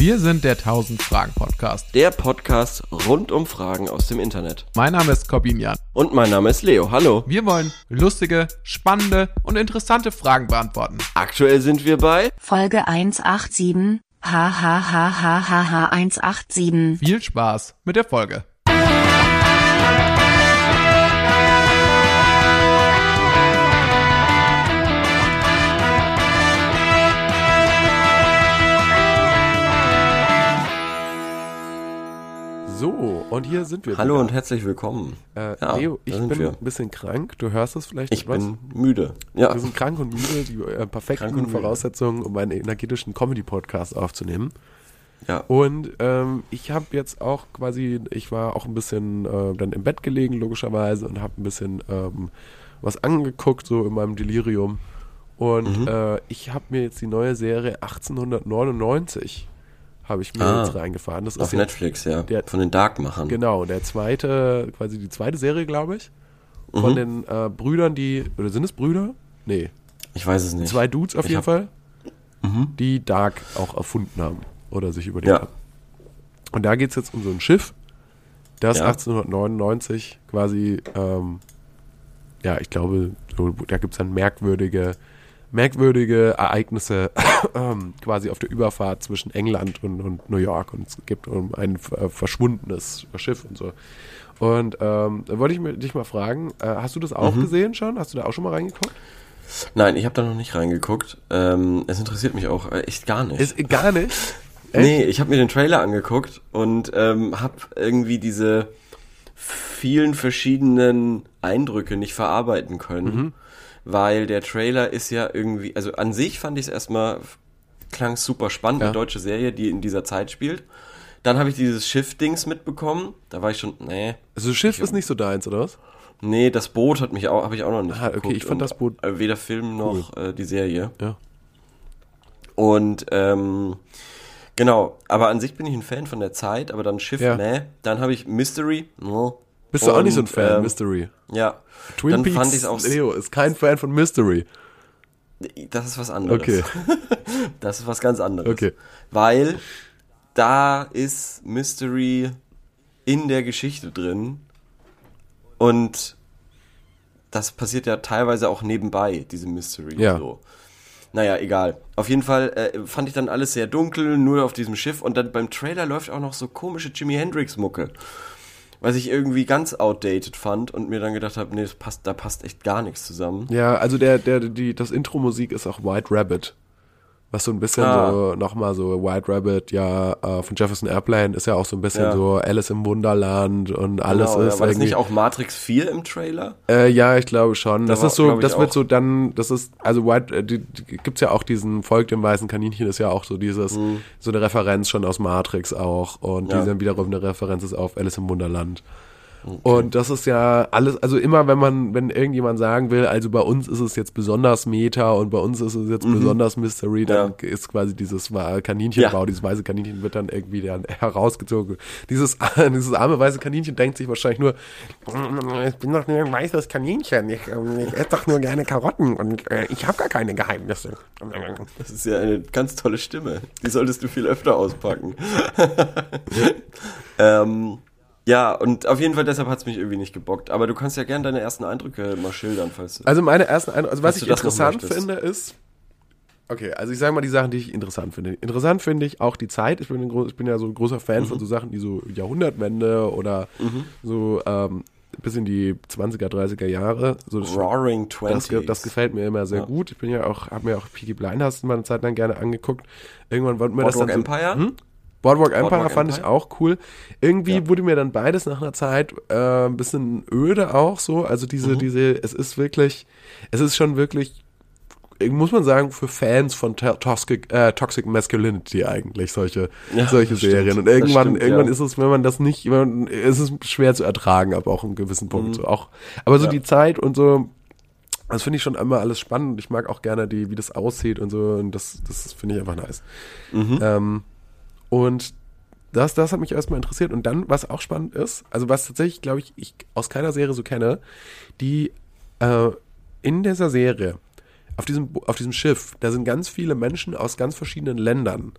Wir sind der 1000 Fragen Podcast. Der Podcast rund um Fragen aus dem Internet. Mein Name ist Corbin Jan. Und mein Name ist Leo. Hallo. Wir wollen lustige, spannende und interessante Fragen beantworten. Aktuell sind wir bei Folge 187. Hahaha 187. Viel Spaß mit der Folge. So, und hier sind wir. Hallo wieder. und herzlich willkommen. Äh, Ja, Leo, ich bin wir. ein bisschen krank. Du hörst es vielleicht Ich etwas. bin müde. Ja. Wir sind krank und müde, die äh, perfekten. Voraussetzungen, um einen energetischen Comedy-Podcast aufzunehmen. ja. Und ähm, ich habe jetzt auch quasi, ich war auch ein bisschen äh, dann im Bett gelegen, logischerweise, und habe ein bisschen ähm, was angeguckt, so in meinem Delirium. Und Mhm. äh, ich habe mir jetzt die neue Serie 1899 habe ich mir Ah. jetzt reingefahren. Das Auf ist Netflix, ja. der- Von den Dark-Machern. Genau, der zweite, quasi die zweite Serie, glaube ich. Von Mhm. den äh, Brüdern, die, oder sind es Brüder? Nee, Ich weiß es nicht. zwei Dudes auf Ich jeden hab- Fall, Mhm. die Dark auch erfunden haben. Oder sich über die Ja. Und da geht es jetzt um so ein Schiff, das Ja. 1899 quasi, ähm, ja, ich glaube, so, da gibt es dann merkwürdige, merkwürdige Ereignisse ähm, quasi auf der Überfahrt zwischen England und, und New York und es geht um ein äh, verschwundenes Schiff und so. Und ähm, da wollte ich dich mal fragen, äh, hast du das auch Mhm. gesehen schon? Hast du da auch schon mal reingeguckt? Nein, ich habe da noch nicht reingeguckt. Ähm, es interessiert mich auch äh, echt gar nicht. Ist gar nicht. Echt? Nee, ich habe mir den Trailer angeguckt und ähm, habe irgendwie diese vielen verschiedenen Eindrücke nicht verarbeiten können, Mhm. Weil der Trailer ist ja irgendwie, also an sich fand ich es erstmal, klang super spannend, Ja. eine deutsche Serie, die in dieser Zeit spielt. Dann habe ich dieses Schiff-Dings mitbekommen, da war ich schon, nee, Also Schiff ist nicht so deins, oder was? nee, das Boot hat mich auch, habe ich auch noch nicht Ah, okay, ich fand das Boot äh, weder Film noch äh, die Serie. Ja. Und ähm, genau, aber an sich bin ich ein Fan von der Zeit, aber dann Schiff, Ja. ne? Dann habe ich Mystery. ne? Bist du auch nicht so ein Und, Fan, ähm, Mystery? Ja. Twin dann Peaks, fand ich auch. Leo ist kein Fan von Mystery. Das ist was anderes. Okay, Das ist was ganz anderes. okay. Weil da ist Mystery in der Geschichte drin und das passiert ja teilweise auch nebenbei, diese Mystery. Ja. So. Naja, egal. Auf jeden Fall äh, fand ich dann alles sehr dunkel, nur auf diesem Schiff und dann beim Trailer läuft auch noch so komische Jimi Hendrix-Mucke. Was ich irgendwie ganz outdated fand und mir dann gedacht habe, nee, das passt, da passt echt gar nichts zusammen. Ja, also der, der, die, das Intro-Musik ist auch White Rabbit. Was so ein bisschen Ah. so, nochmal so White Rabbit, ja, äh, von Jefferson Airplane ist ja auch so ein bisschen Ja. so Alice im Wunderland und alles Genau, ist ja, war das nicht auch Matrix 4 im Trailer? Äh, ja, ich glaube schon. Da Das war- ist so, das wird auch. so dann, das ist, also White, äh, die, die, gibt's ja auch diesen Volk dem weißen Kaninchen, ist ja auch so dieses, so eine Referenz schon aus Matrix auch und Mhm. Ja. die dann wiederum eine Referenz ist auf Alice im Wunderland. Und das ist ja alles, also immer wenn man, wenn irgendjemand sagen will, also bei uns ist es jetzt besonders Meta und bei uns ist es jetzt besonders Mystery, dann ist quasi dieses Kaninchenbau, Ja. dieses weiße Kaninchen wird dann irgendwie dann herausgezogen. Dieses, dieses arme weiße Kaninchen denkt sich wahrscheinlich nur, ich bin doch nur ein weißes Kaninchen, ich, ähm, ich esse doch nur gerne Karotten und äh, ich habe gar keine Geheimnisse. Das ist ja eine ganz tolle Stimme. Die solltest du viel öfter auspacken. ähm, ja, und auf jeden Fall deshalb hat es mich irgendwie nicht gebockt. Aber du kannst ja gerne deine ersten Eindrücke mal schildern, falls du. Also meine ersten Eindrücke, also was ich das interessant finde ist, okay, also ich sage mal die Sachen, die ich interessant finde. Interessant finde ich auch die Zeit. Ich bin, ich bin ja so ein großer Fan Mhm. von so Sachen, die so Jahrhundertwende oder so ähm, bis in die 20er, 30er Jahre. So das, Roaring das, Twenties. ge- das gefällt mir immer sehr Ja. gut. Ich bin ja auch, habe mir auch Peaky Blinders mal eine Zeit lang gerne angeguckt. Irgendwann wollte mir das Boardwalk dann so, Empire? Hm? Boardwalk Empire Boardwalk fand ich Empire? auch cool. Irgendwie Ja. wurde mir dann beides nach einer Zeit äh, ein bisschen öde auch so. Also diese, Mhm. diese, es ist wirklich, es ist schon wirklich, muss man sagen, für Fans von to Toxic, äh, Toxic Masculinity eigentlich solche, Ja, solche das stimmt. Serien. Und irgendwann, stimmt, irgendwann ja. ist es, wenn man das nicht, man, ist es schwer zu ertragen, aber auch einen gewissen Punkt. So auch, aber so Mhm. Die Zeit und so, das finde ich schon immer alles spannend. Ich mag auch gerne die, wie das aussieht und so. Und das, das finde ich einfach nice. Mhm. Ähm, und das, das hat mich erstmal interessiert. Und dann, was auch spannend ist, also was tatsächlich, glaube ich, ich aus keiner Serie so kenne, die äh, in dieser Serie, auf diesem, auf diesem Schiff, da sind ganz viele Menschen aus ganz verschiedenen Ländern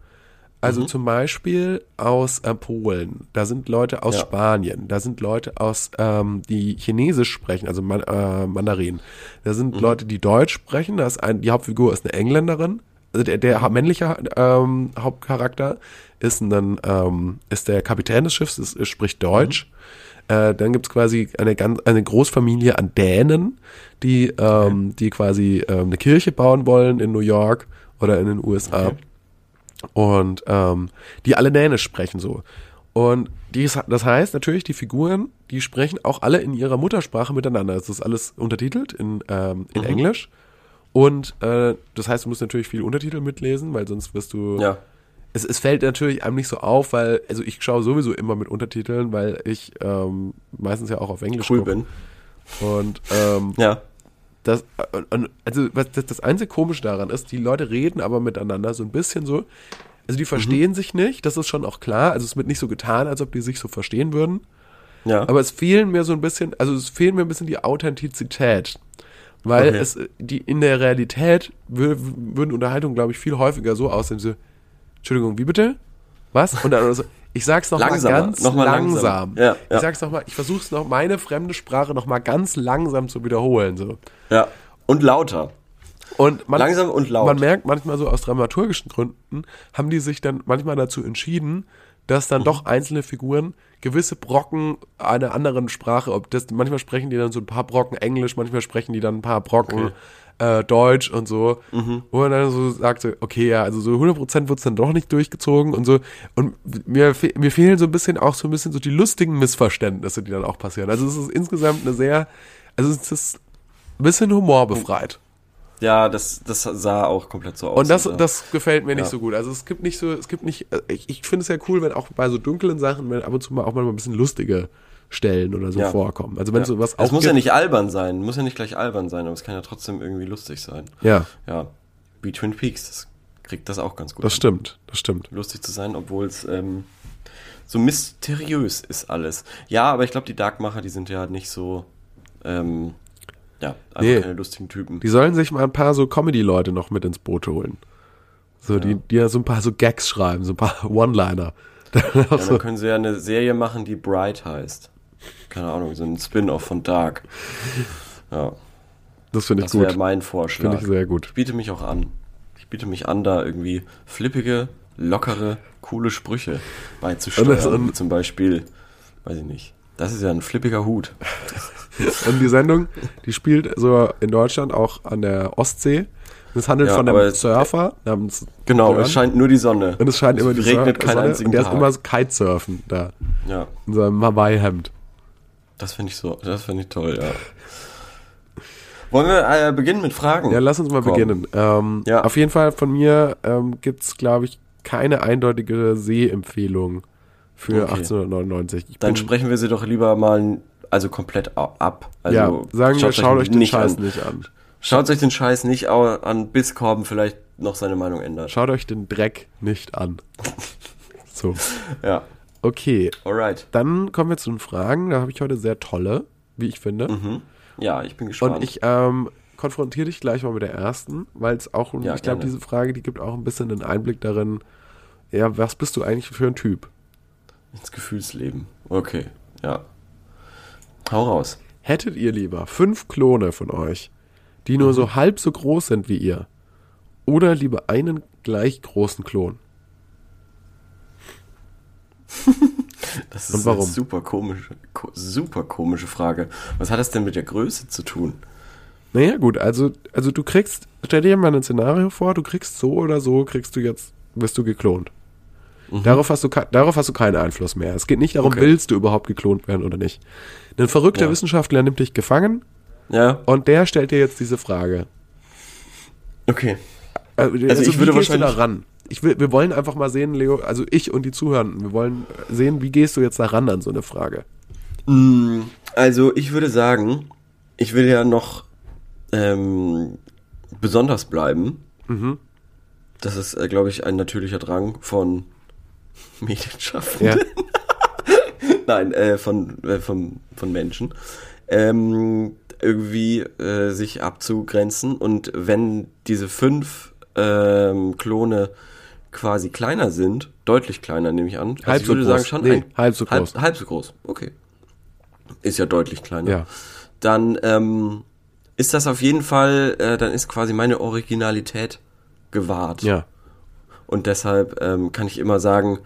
Also zum Beispiel aus äh, Polen, da sind Leute aus Ja. Spanien, da sind Leute aus, ähm, die Chinesisch sprechen, also Man äh, Mandarin. Da sind Leute, die Deutsch sprechen, da ist ein, die Hauptfigur ist eine Engländerin. Also der, der männliche ähm, Hauptcharakter ist ein, ähm, ist der Kapitän des Schiffs, ist, ist, spricht Deutsch. Äh, dann gibt's quasi eine ganz eine Großfamilie an Dänen, die ähm, die quasi ähm, eine Kirche bauen wollen in New York oder in den USA Okay. und ähm, die alle Dänisch sprechen so. Und die, das heißt natürlich, die Figuren, die sprechen auch alle in ihrer Muttersprache miteinander. Es ist alles untertitelt in, ähm, in Englisch. Und äh, das heißt, du musst natürlich viele Untertitel mitlesen, weil sonst wirst du. Ja. Es, es fällt natürlich einem nicht so auf, weil, also ich schaue sowieso immer mit Untertiteln, weil ich ähm, meistens ja auch auf Englisch Cool gucke. bin. Und ähm, Ja. das, und- und- also was das, das einzige Komische daran ist, die Leute reden aber miteinander so ein bisschen so. Also die verstehen sich nicht, das ist schon auch klar. Also es wird nicht so getan, als ob die sich so verstehen würden. Ja. Aber es fehlen mir so ein bisschen, also es fehlt mir ein bisschen die Authentizität. Weil Okay. es, die, in der Realität wür, würden Unterhaltungen, glaube ich, viel häufiger so aussehen, so, Entschuldigung, wie bitte? Was? Und dann so, ich sag's noch mal Langsamer, ganz noch mal langsam. langsam. Ja, ja. Ich sag's noch mal, ich versuch's noch, meine fremde Sprache noch mal ganz langsam zu wiederholen, so. ja. Und lauter. Und man, Langsam und laut. Man merkt manchmal so aus dramaturgischen Gründen, haben die sich dann manchmal dazu entschieden, dass Mhm. dann doch einzelne Figuren gewisse Brocken einer anderen Sprache, ob das, manchmal sprechen die dann so ein paar Brocken Englisch, manchmal sprechen die dann ein paar Brocken äh, Deutsch und so. Mhm. Wo man dann so sagt, so, okay, ja, also so 100% wird's dann doch nicht durchgezogen und so. Und mir, fe- mir fehlen so ein bisschen auch so ein bisschen so die lustigen Missverständnisse, die dann auch passieren. Also es ist insgesamt eine sehr, also es ist ein bisschen humorbefreit. Ja, das, das sah auch komplett so aus. Und das, ja. das gefällt mir nicht Ja. so gut. Also es gibt nicht so, es gibt nicht, äh, ich, ich finde es ja cool, wenn auch bei so dunklen Sachen, wenn ab und zu mal auch mal ein bisschen lustige Stellen oder so Ja. vorkommen. Also wenn ja. so was Es auch muss ja nicht albern sein, muss ja nicht gleich albern sein, aber es kann ja trotzdem irgendwie lustig sein. Ja, Ja, wie Twin Peaks, das kriegt das auch ganz gut. das hin. stimmt, das stimmt. Lustig zu sein, obwohl es ähm, so mysteriös ist alles. Ja, aber ich glaube, die Darkmacher, die sind ja nicht so, ähm, ja, einfach Nee. keine lustigen Typen. Die sollen sich mal ein paar so Comedy-Leute noch mit ins Boot holen. So, die, die ja so ein paar so Gags schreiben, so ein paar One-Liner. Ja, dann können sie ja eine Serie machen, die Bright heißt. Keine Ahnung, so ein Spin-off von Dark. Ja, das finde ich das wäre gut. mein Vorschlag. Finde ich sehr gut. Ich biete mich auch an. Ich biete mich an, da irgendwie flippige, lockere, coole Sprüche beizusteuern. Und das- und- Zum Beispiel, weiß ich nicht. Das ist ja ein flippiger Hut. Und die Sendung, die spielt so in Deutschland auch an der Ostsee. Und es handelt Ja, von einem Surfer namens Genau, Björn. es scheint nur die Sonne. Und es scheint immer die regnet Sonne- keinen Sonne, Und der ist Tag. immer so Kitesurfen da. Ja, In seinem Hawaii-Hemd. das finde ich so, das finde ich toll, ja. Wollen wir äh, beginnen mit Fragen? Ja, lass uns mal Komm. beginnen. Ähm, Ja. Auf jeden Fall von mir ähm, gibt's glaube ich, keine eindeutige Sehempfehlung für Okay. 1899. Ich Dann sprechen wir sie doch lieber mal, also komplett ab. Also ja, sagen wir, schaut schaut euch den Scheiß an. nicht an. Schaut euch den Scheiß nicht an, bis Korben vielleicht noch seine Meinung ändert. Schaut euch den Dreck nicht an. So, Ja, okay. alright. Dann kommen wir zu den Fragen. Da habe ich heute sehr tolle, wie ich finde. Mhm. Ja, ich bin gespannt. Und ich ähm, konfrontiere dich gleich mal mit der ersten, weil es auch, Ja, ich glaube, diese Frage, die gibt auch ein bisschen einen Einblick darin, ja, was bist du eigentlich für ein Typ? Ins Gefühlsleben. Okay, ja. Hau raus. Hättet ihr lieber fünf Klone von euch, die nur so halb so groß sind wie ihr, oder lieber einen gleich großen Klon? Das ist eine super komische, ko super komische Frage. Was hat das denn mit der Größe zu tun? Naja, gut, also, also du kriegst, stell dir mal ein Szenario vor, du kriegst so oder so, kriegst du jetzt, wirst du geklont. Darauf, hast du, darauf hast du keinen Einfluss mehr. Es geht nicht darum, Okay. willst du überhaupt geklont werden oder nicht. Ein verrückter Ja. Wissenschaftler nimmt dich gefangen Ja, und der stellt dir jetzt diese Frage. okay. Also, ich wie würde wahrscheinlich- ran? Ich will, wir wollen einfach mal sehen, Leo, also ich und die Zuhörenden, wir wollen sehen, wie gehst du jetzt da ran an so eine Frage? Mm, Also ich würde sagen, ich will ja noch ähm, besonders bleiben. Mhm. Das ist, äh, glaube ich, ein natürlicher Drang von Medienschaffenden. Ja. Nein, äh, von, äh, von, von Menschen. Ähm, irgendwie äh, sich abzugrenzen und wenn diese fünf ähm, Klone quasi kleiner sind, deutlich kleiner nehme ich an. Also Halb ich so würde groß. sagen schon Nee, ein, halb so groß. Halb, halb so groß. Okay. Ist ja deutlich kleiner. Ja. Dann ähm, ist das auf jeden Fall, äh, dann ist quasi meine Originalität gewahrt. Ja. Und deshalb ähm, kann ich immer sagen,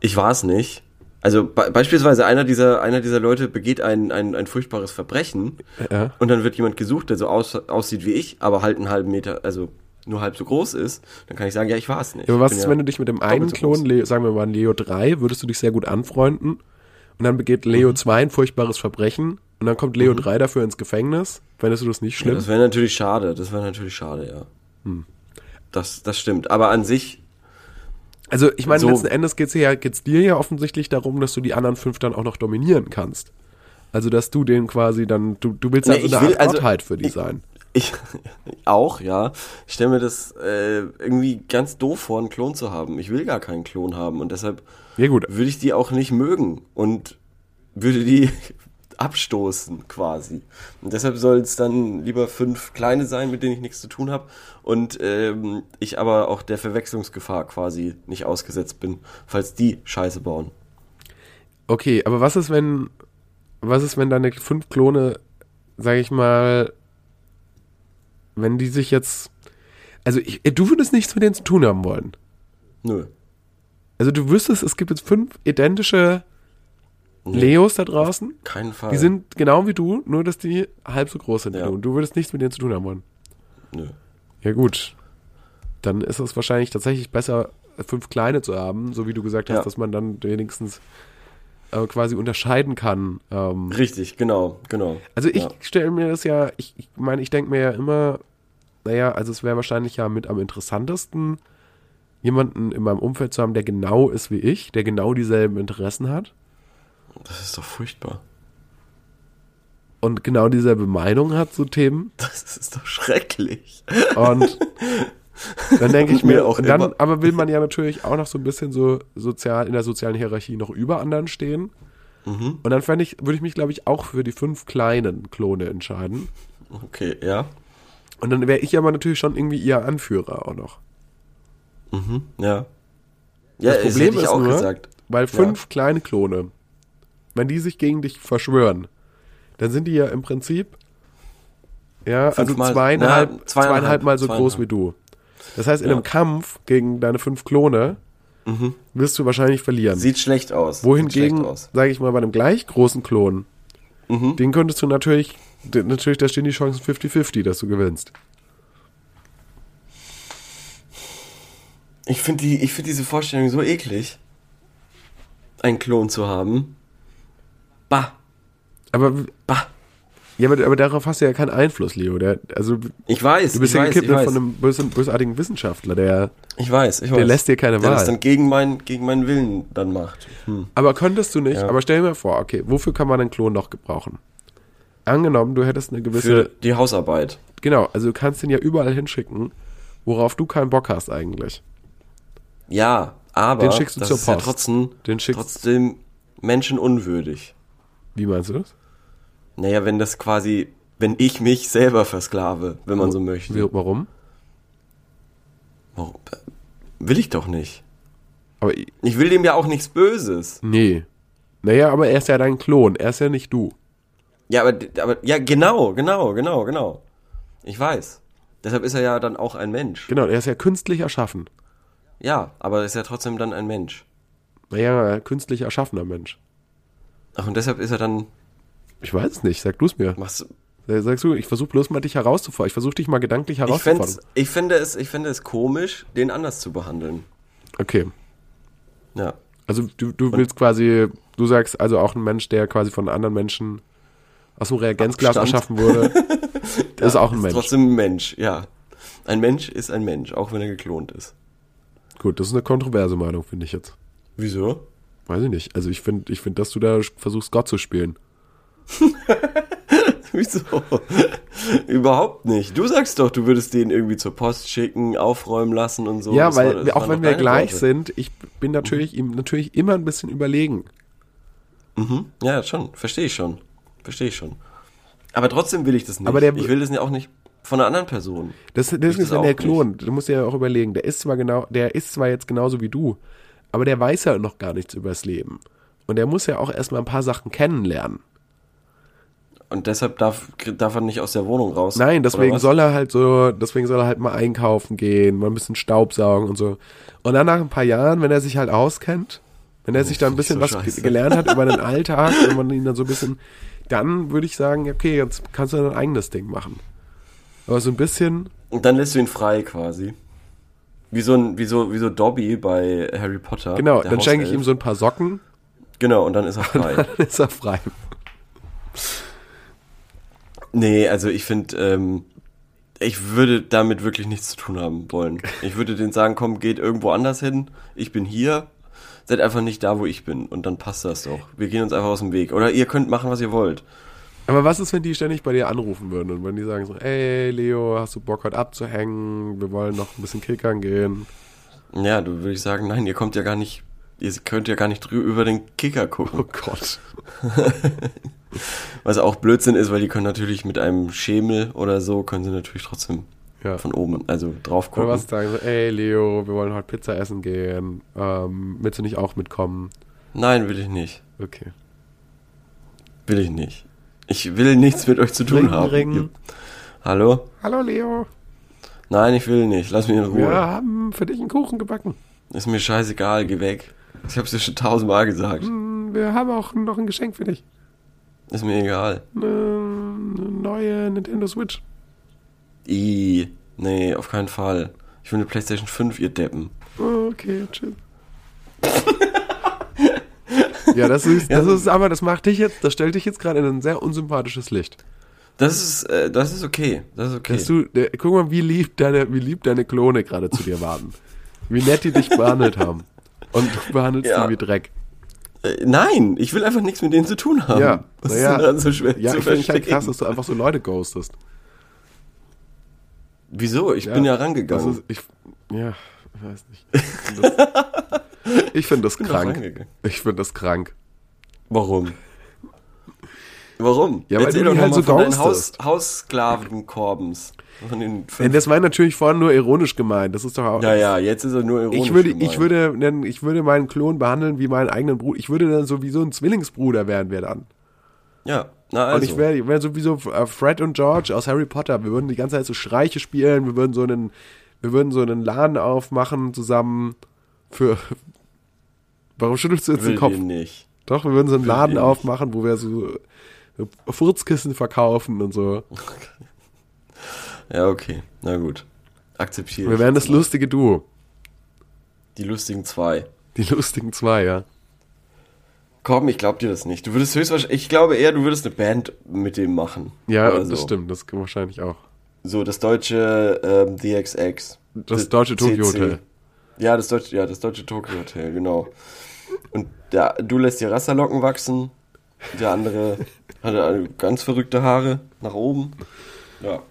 ich war es nicht. Also be beispielsweise einer dieser, einer dieser Leute begeht ein, ein, ein furchtbares Verbrechen Ja. und dann wird jemand gesucht, der so aus, aussieht wie ich, aber halt einen halben Meter, also nur halb so groß ist. Dann kann ich sagen, ja, ich war es nicht. Ja, aber was ist, ja wenn du dich mit dem einen so Klon. Leo, sagen wir mal Leo 3, würdest du dich sehr gut anfreunden und dann begeht Leo Mhm. 2 ein furchtbares Verbrechen und dann kommt Leo 3 dafür ins Gefängnis? Fändest du das nicht schlimm? das wäre natürlich schade, das wäre natürlich schade, ja. Hm. Das, das stimmt. Aber an sich, Also ich meine, So- letzten Endes geht's ja, geht's dir ja offensichtlich darum, dass du die anderen fünf dann auch noch dominieren kannst. Also dass du den quasi dann, du, du willst Nee, also eine will- Art also, Gottheit für die ich- sein. ich auch, ja. Ich stelle mir das äh, irgendwie ganz doof vor, einen Klon zu haben. Ich will gar keinen Klon haben und deshalb Ja gut, würde ich die auch nicht mögen und würde die abstoßen quasi. Und deshalb soll es dann lieber fünf kleine sein, mit denen ich nichts zu tun habe und ähm, ich aber auch der Verwechslungsgefahr quasi nicht ausgesetzt bin, falls die Scheiße bauen. okay, aber was ist, wenn, was ist, wenn deine fünf Klone, sag ich mal, wenn die sich jetzt, also ich, du würdest nichts mit denen zu tun haben wollen. Nö. Also du wüsstest, es gibt jetzt fünf identische Nee, Leos da draußen. Keinen Fall. Die sind genau wie du, nur dass die halb so groß sind wie Ja. du. Und du würdest nichts mit denen zu tun haben wollen. Nö. Ja gut. Dann ist es wahrscheinlich tatsächlich besser, fünf kleine zu haben, so wie du gesagt hast, Ja. dass man dann wenigstens äh, quasi unterscheiden kann. Ähm, Richtig, genau, genau. also ich Ja. stelle mir das ja, ich ich meine, ich denke mir ja immer, naja, also es wäre wahrscheinlich ja mit am interessantesten, jemanden in meinem Umfeld zu haben, der genau ist wie ich, der genau dieselben Interessen hat Das ist doch furchtbar. und genau dieselbe Meinung hat zu Themen. Das ist doch schrecklich. Und dann denke ich mir mir, auch dann, immer. aber will man ja natürlich auch noch so ein bisschen so sozial in der sozialen Hierarchie noch über anderen stehen. Mhm. Und dann fände ich, würde ich mich, glaube ich, auch für die fünf kleinen Klone entscheiden. Okay, ja. Und dann wäre ich aber natürlich schon irgendwie ihr Anführer auch noch. Mhm, ja. Ja, Das Problem ist auch nur, gesagt. Weil fünf kleine Klone, wenn die sich gegen dich verschwören, dann sind die ja im Prinzip ja, also Fünfmal- zweieinhalb, na, zweieinhalb, zweieinhalb Mal so groß zweieinhalb. wie du. Das heißt, in Ja. einem Kampf gegen deine fünf Klone wirst du wahrscheinlich verlieren. Sieht schlecht aus. Wohingegen, sage ich mal, bei einem gleich großen Klon, Mhm. den könntest du natürlich, natürlich, da stehen die Chancen 50-50, dass du gewinnst. Ich finde die, ich finde diese Vorstellung so eklig, einen Klon zu haben. Bah, Aber, bah. ja, aber, aber darauf hast du ja keinen Einfluss, Leo. Der, also, Ich weiß, du bist ich ja gekippt von einem bösen, bösartigen Wissenschaftler, der, Ich weiß, ich weiß. der lässt dir keine der das Wahl. dann gegen, mein, gegen meinen Willen dann macht. Hm. Aber könntest du nicht, Ja. aber stell dir mal vor, okay, wofür kann man einen Klon noch gebrauchen? Angenommen, du hättest eine Für gewisse, die Hausarbeit. genau, also du kannst den ja überall hinschicken, worauf du keinen Bock hast eigentlich. Ja, aber Den schickst du das zur ist ja Post. trotzdem, Den schickst- trotzdem menschenunwürdig. Wie meinst du das? Naja, wenn das quasi, wenn ich mich selber versklave, wenn man so möchte. Wie, warum? Warum? Will ich doch nicht. Aber i- Ich will dem ja auch nichts Böses. nee. Naja, aber er ist ja dein Klon, er ist ja nicht du. Ja, aber, aber ja, genau, genau, genau, genau. Ich weiß. Deshalb ist er ja dann auch ein Mensch. Genau, er ist ja künstlich erschaffen. Ja, aber er ist ja trotzdem dann ein Mensch. Naja, künstlich erschaffener Mensch. Ach, und deshalb ist er dann, Ich weiß es nicht, sag du es mir. machst Äh, Sagst du, ich versuche bloß mal dich herauszufordern. Ich versuche dich mal gedanklich ich, herauszufordern. ich, finde es, ich finde es komisch, den anders zu behandeln. Okay. Ja. Also du, du willst quasi, du sagst also auch ein Mensch, der quasi von anderen Menschen aus dem Reagenzglas erschaffen wurde, ist auch ein ist Mensch. trotzdem ein Mensch, ja. Ein Mensch ist ein Mensch, auch wenn er geklont ist. Gut, das ist eine kontroverse Meinung, finde ich jetzt. Wieso? Weiß ich nicht. Also ich finde, ich finde, dass du da versuchst, Gott zu spielen. Wieso? Überhaupt nicht. Du sagst doch, du würdest den irgendwie zur Post schicken, aufräumen lassen und so. ja, Das weil war- auch wenn wir gleich Worte. sind, ich bin natürlich ihm natürlich immer ein bisschen überlegen. Mhm. Ja, schon. Verstehe ich schon. Verstehe ich schon. Aber trotzdem will ich das nicht. Aber der- ich will das ja auch nicht. von einer anderen Person. Das, das ist ja der nicht. Klon. Du musst dir ja auch überlegen, der ist zwar genau, der ist zwar jetzt genauso wie du, aber der weiß ja noch gar nichts übers Leben. Und der muss ja auch erstmal ein paar Sachen kennenlernen. Und deshalb darf, darf er nicht aus der Wohnung raus. Nein, deswegen soll er halt so, deswegen soll er halt mal einkaufen gehen, mal ein bisschen Staubsaugen und so. Und dann nach ein paar Jahren, wenn er sich halt auskennt, wenn er sich da ein bisschen so was scheiße. ge- gelernt hat über den Alltag, wenn man ihn dann so ein bisschen, dann würde ich sagen, okay, jetzt kannst du dein eigenes Ding machen. Aber so ein bisschen, Und dann lässt du ihn frei quasi. Wie so ein, wie so, wie so Dobby bei Harry Potter. genau, dann schenke ich ihm so ein paar Socken, Genau, und dann ist er frei. dann ist er frei. nee, also ich finde, ähm, ich würde damit wirklich nichts zu tun haben wollen. Ich würde denen sagen, komm, geht irgendwo anders hin. Ich bin hier. Seid einfach nicht da, wo ich bin. Und dann passt das doch. Wir gehen uns einfach aus dem Weg. Oder ihr könnt machen, was ihr wollt. Aber was ist, wenn die ständig bei dir anrufen würden und wenn die sagen so, ey Leo, hast du Bock heute abzuhängen? Wir wollen noch ein bisschen kickern gehen. Ja, du würde ich sagen, nein, ihr kommt ja gar nicht, ihr könnt ja gar nicht drü über den Kicker gucken. Oh Gott. Was auch Blödsinn ist, weil die können natürlich mit einem Schemel oder so, können sie natürlich trotzdem Ja. von oben, also drauf Oder gucken. was sagen so, ey Leo, wir wollen heute Pizza essen gehen. Ähm, willst du nicht auch mitkommen? Nein, will ich nicht. Okay. Will ich nicht. Ich will nichts mit euch zu tun Ring, haben. ring. Hallo? Hallo Leo, Nein, ich will nicht. Lass mich in Ruhe. wir haben für dich einen Kuchen gebacken. Ist mir scheißegal, geh weg. Ich hab's dir schon tausendmal gesagt. Hm, Wir haben auch noch ein Geschenk für dich. Ist mir egal. Eine, neue Nintendo Switch. I, nee, auf keinen Fall. Ich will eine Playstation 5, ihr Deppen. Okay, tschüss. ja, das ist, das ist, aber das macht dich jetzt, das stellt dich jetzt gerade in ein sehr unsympathisches Licht. Das ist, äh, das ist okay. Das ist okay. Dass du, der, guck mal, wie lieb deine, wie lieb deine Klone gerade zu dir waren. Wie nett die dich behandelt haben. Und du behandelst Ja. die wie Dreck. Äh, nein, ich will einfach nichts mit denen zu tun haben. Ja, naja, ist denn daran so schwer Ja, zu ich finde ich halt krass, dass du einfach so Leute ghostest. Wieso? Ich bin ja rangegangen. Das ist, ich, ja, ich weiß nicht. Das, ich find das krank. Ich finde das krank. Warum? Warum? Ja, weil Erzähl du die halt so von deinen Haus. Haussklaven-Korbens. Von den fünf. das war natürlich vorhin nur ironisch gemeint. Das ist doch auch. Ja, ja, jetzt ist er nur ironisch Ich würde, gemeint. ich würde, nennen, ich würde meinen Klon behandeln wie meinen eigenen Bruder. Ich würde dann sowieso ein Zwillingsbruder werden wir dann. Ja, na also. Und ich wäre wär sowieso äh, Fred und George aus Harry Potter. Wir würden die ganze Zeit so Streiche spielen. Wir würden so einen, wir würden so einen Laden aufmachen zusammen für. Warum schüttelst du jetzt den will Kopf? ihr nicht. Doch, wir würden so einen Will Laden nicht. aufmachen, wo wir so so Furzkissen verkaufen und so. Ja, okay. Na gut. Akzeptiere Wir wären das lustige Duo. Die lustigen zwei. Die lustigen zwei, ja. Komm, ich glaub dir das nicht. Du würdest höchstwahrscheinlich, ich glaube eher, du würdest eine Band mit dem machen. Ja, Oder das so. stimmt. Das kann wahrscheinlich auch. So, das deutsche ähm, DXX. Das deutsche Tokyo. Hotel. Ja, das deutsche, ja, das deutsche Tokyo Hotel, genau. Und der, du lässt dir Rasterlocken wachsen, der andere hatte eine ganz verrückte Haare nach oben. Ja.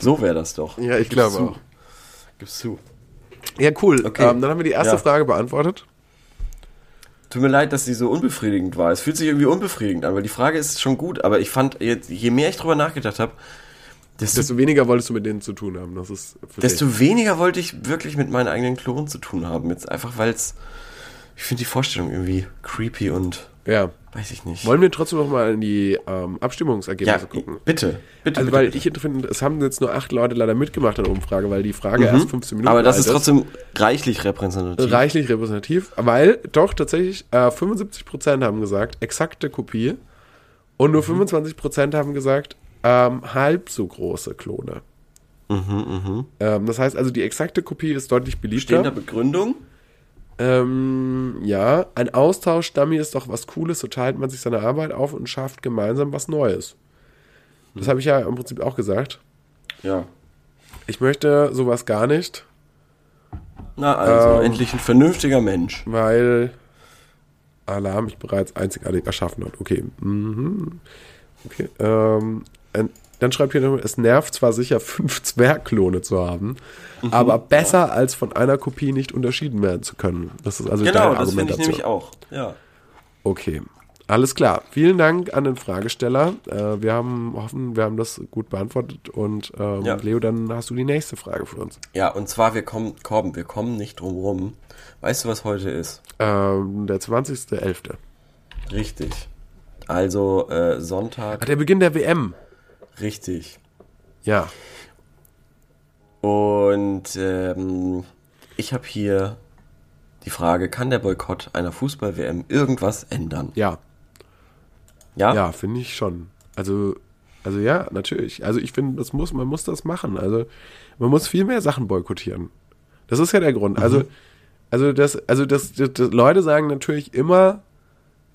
So wäre das doch. Ja, ich Gib's glaube zu. auch. Gib's zu. Ja, cool. Okay. Ähm, dann haben wir die erste Ja. Frage beantwortet. Tut mir leid, dass sie so unbefriedigend war. Es fühlt sich irgendwie unbefriedigend an, weil die Frage ist schon gut, aber ich fand, je mehr ich drüber nachgedacht habe, desto, Desto weniger wolltest du mit denen zu tun haben. Das ist für dich. desto weniger wollte ich wirklich mit meinen eigenen Klonen zu tun haben. Jetzt einfach, weil es, ich finde die Vorstellung irgendwie creepy und Ja. weiß ich nicht. Wollen wir trotzdem noch mal in die ähm, Abstimmungsergebnisse ja, gucken? bitte, bitte. Also, bitte, weil bitte. ich finde, es haben jetzt nur acht Leute leider mitgemacht in der Umfrage, weil die Frage erst 15 Minuten Mhm. Aber das ist trotzdem reichlich repräsentativ. reichlich repräsentativ, weil doch tatsächlich äh, 75% haben gesagt, exakte Kopie und Mhm. nur 25% haben gesagt, ähm, halb so große Klone. Mhm, Ähm, das heißt also, die exakte Kopie ist deutlich beliebter. Stehender Begründung? Ähm, ja, ein Austausch-Dummy ist doch was Cooles, so teilt man sich seine Arbeit auf und schafft gemeinsam was Neues. Das habe ich ja im Prinzip auch gesagt. Ja. Ich möchte sowas gar nicht, Na also, Ähm. endlich ein vernünftiger Mensch. weil Allah mich bereits einzigartig erschaffen hat. Okay. Mhm. Okay. Ähm, dann schreibt hier noch, es nervt zwar sicher, fünf Zwergklone zu haben, Mhm. aber besser als von einer Kopie nicht unterschieden werden zu können. Das ist also Genau, deine das finde ich nämlich auch. Ja. Okay. Alles klar. Vielen Dank an den Fragesteller. Äh, wir haben hoffen, wir haben das gut beantwortet. Und ähm, Ja. Leo, dann hast du die nächste Frage für uns. Ja, und zwar, wir kommen, kommen, wir kommen nicht drum rum. Weißt du, was heute ist? Ähm, der 20.11. Richtig. Also äh, Sonntag. Ah, der Beginn der WM. Richtig. Ja. Und ähm, ich habe hier die Frage, kann der Boykott einer Fußball-WM irgendwas ändern? Ja. Ja? Ja, finde ich schon. Also, also ja, natürlich. Also ich finde, das muss, man muss das machen. Also man muss viel mehr Sachen boykottieren. Das ist ja der Grund. Also, also das, also das, das, das Leute sagen natürlich immer,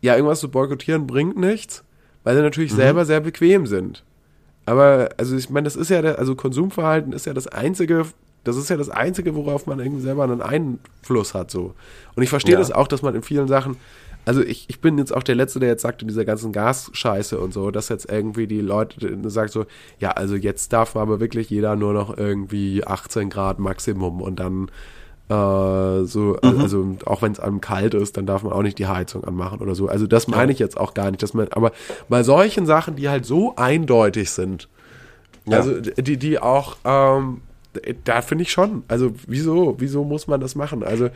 ja, irgendwas zu boykottieren bringt nichts, weil sie natürlich selber sehr bequem sind. Aber, also ich meine, das ist ja, der, also Konsumverhalten ist ja das einzige, das ist ja das einzige, worauf man irgendwie selber einen Einfluss hat, so. Und ich verstehe Ja. das auch, dass man in vielen Sachen, also ich, ich bin jetzt auch der Letzte, der jetzt sagt, in dieser ganzen Gasscheiße und so, dass jetzt irgendwie die Leute sagt so, ja, also jetzt darf aber wirklich jeder nur noch irgendwie 18 Grad Maximum und dann äh, so, also auch wenn es einem kalt ist, dann darf man auch nicht die Heizung anmachen oder so. Also das meine ich jetzt auch gar nicht, dass man, aber bei solchen Sachen, die halt so eindeutig sind, Ja. also die, die auch, ähm, da finde ich schon. Also wieso, wieso muss man das machen? Also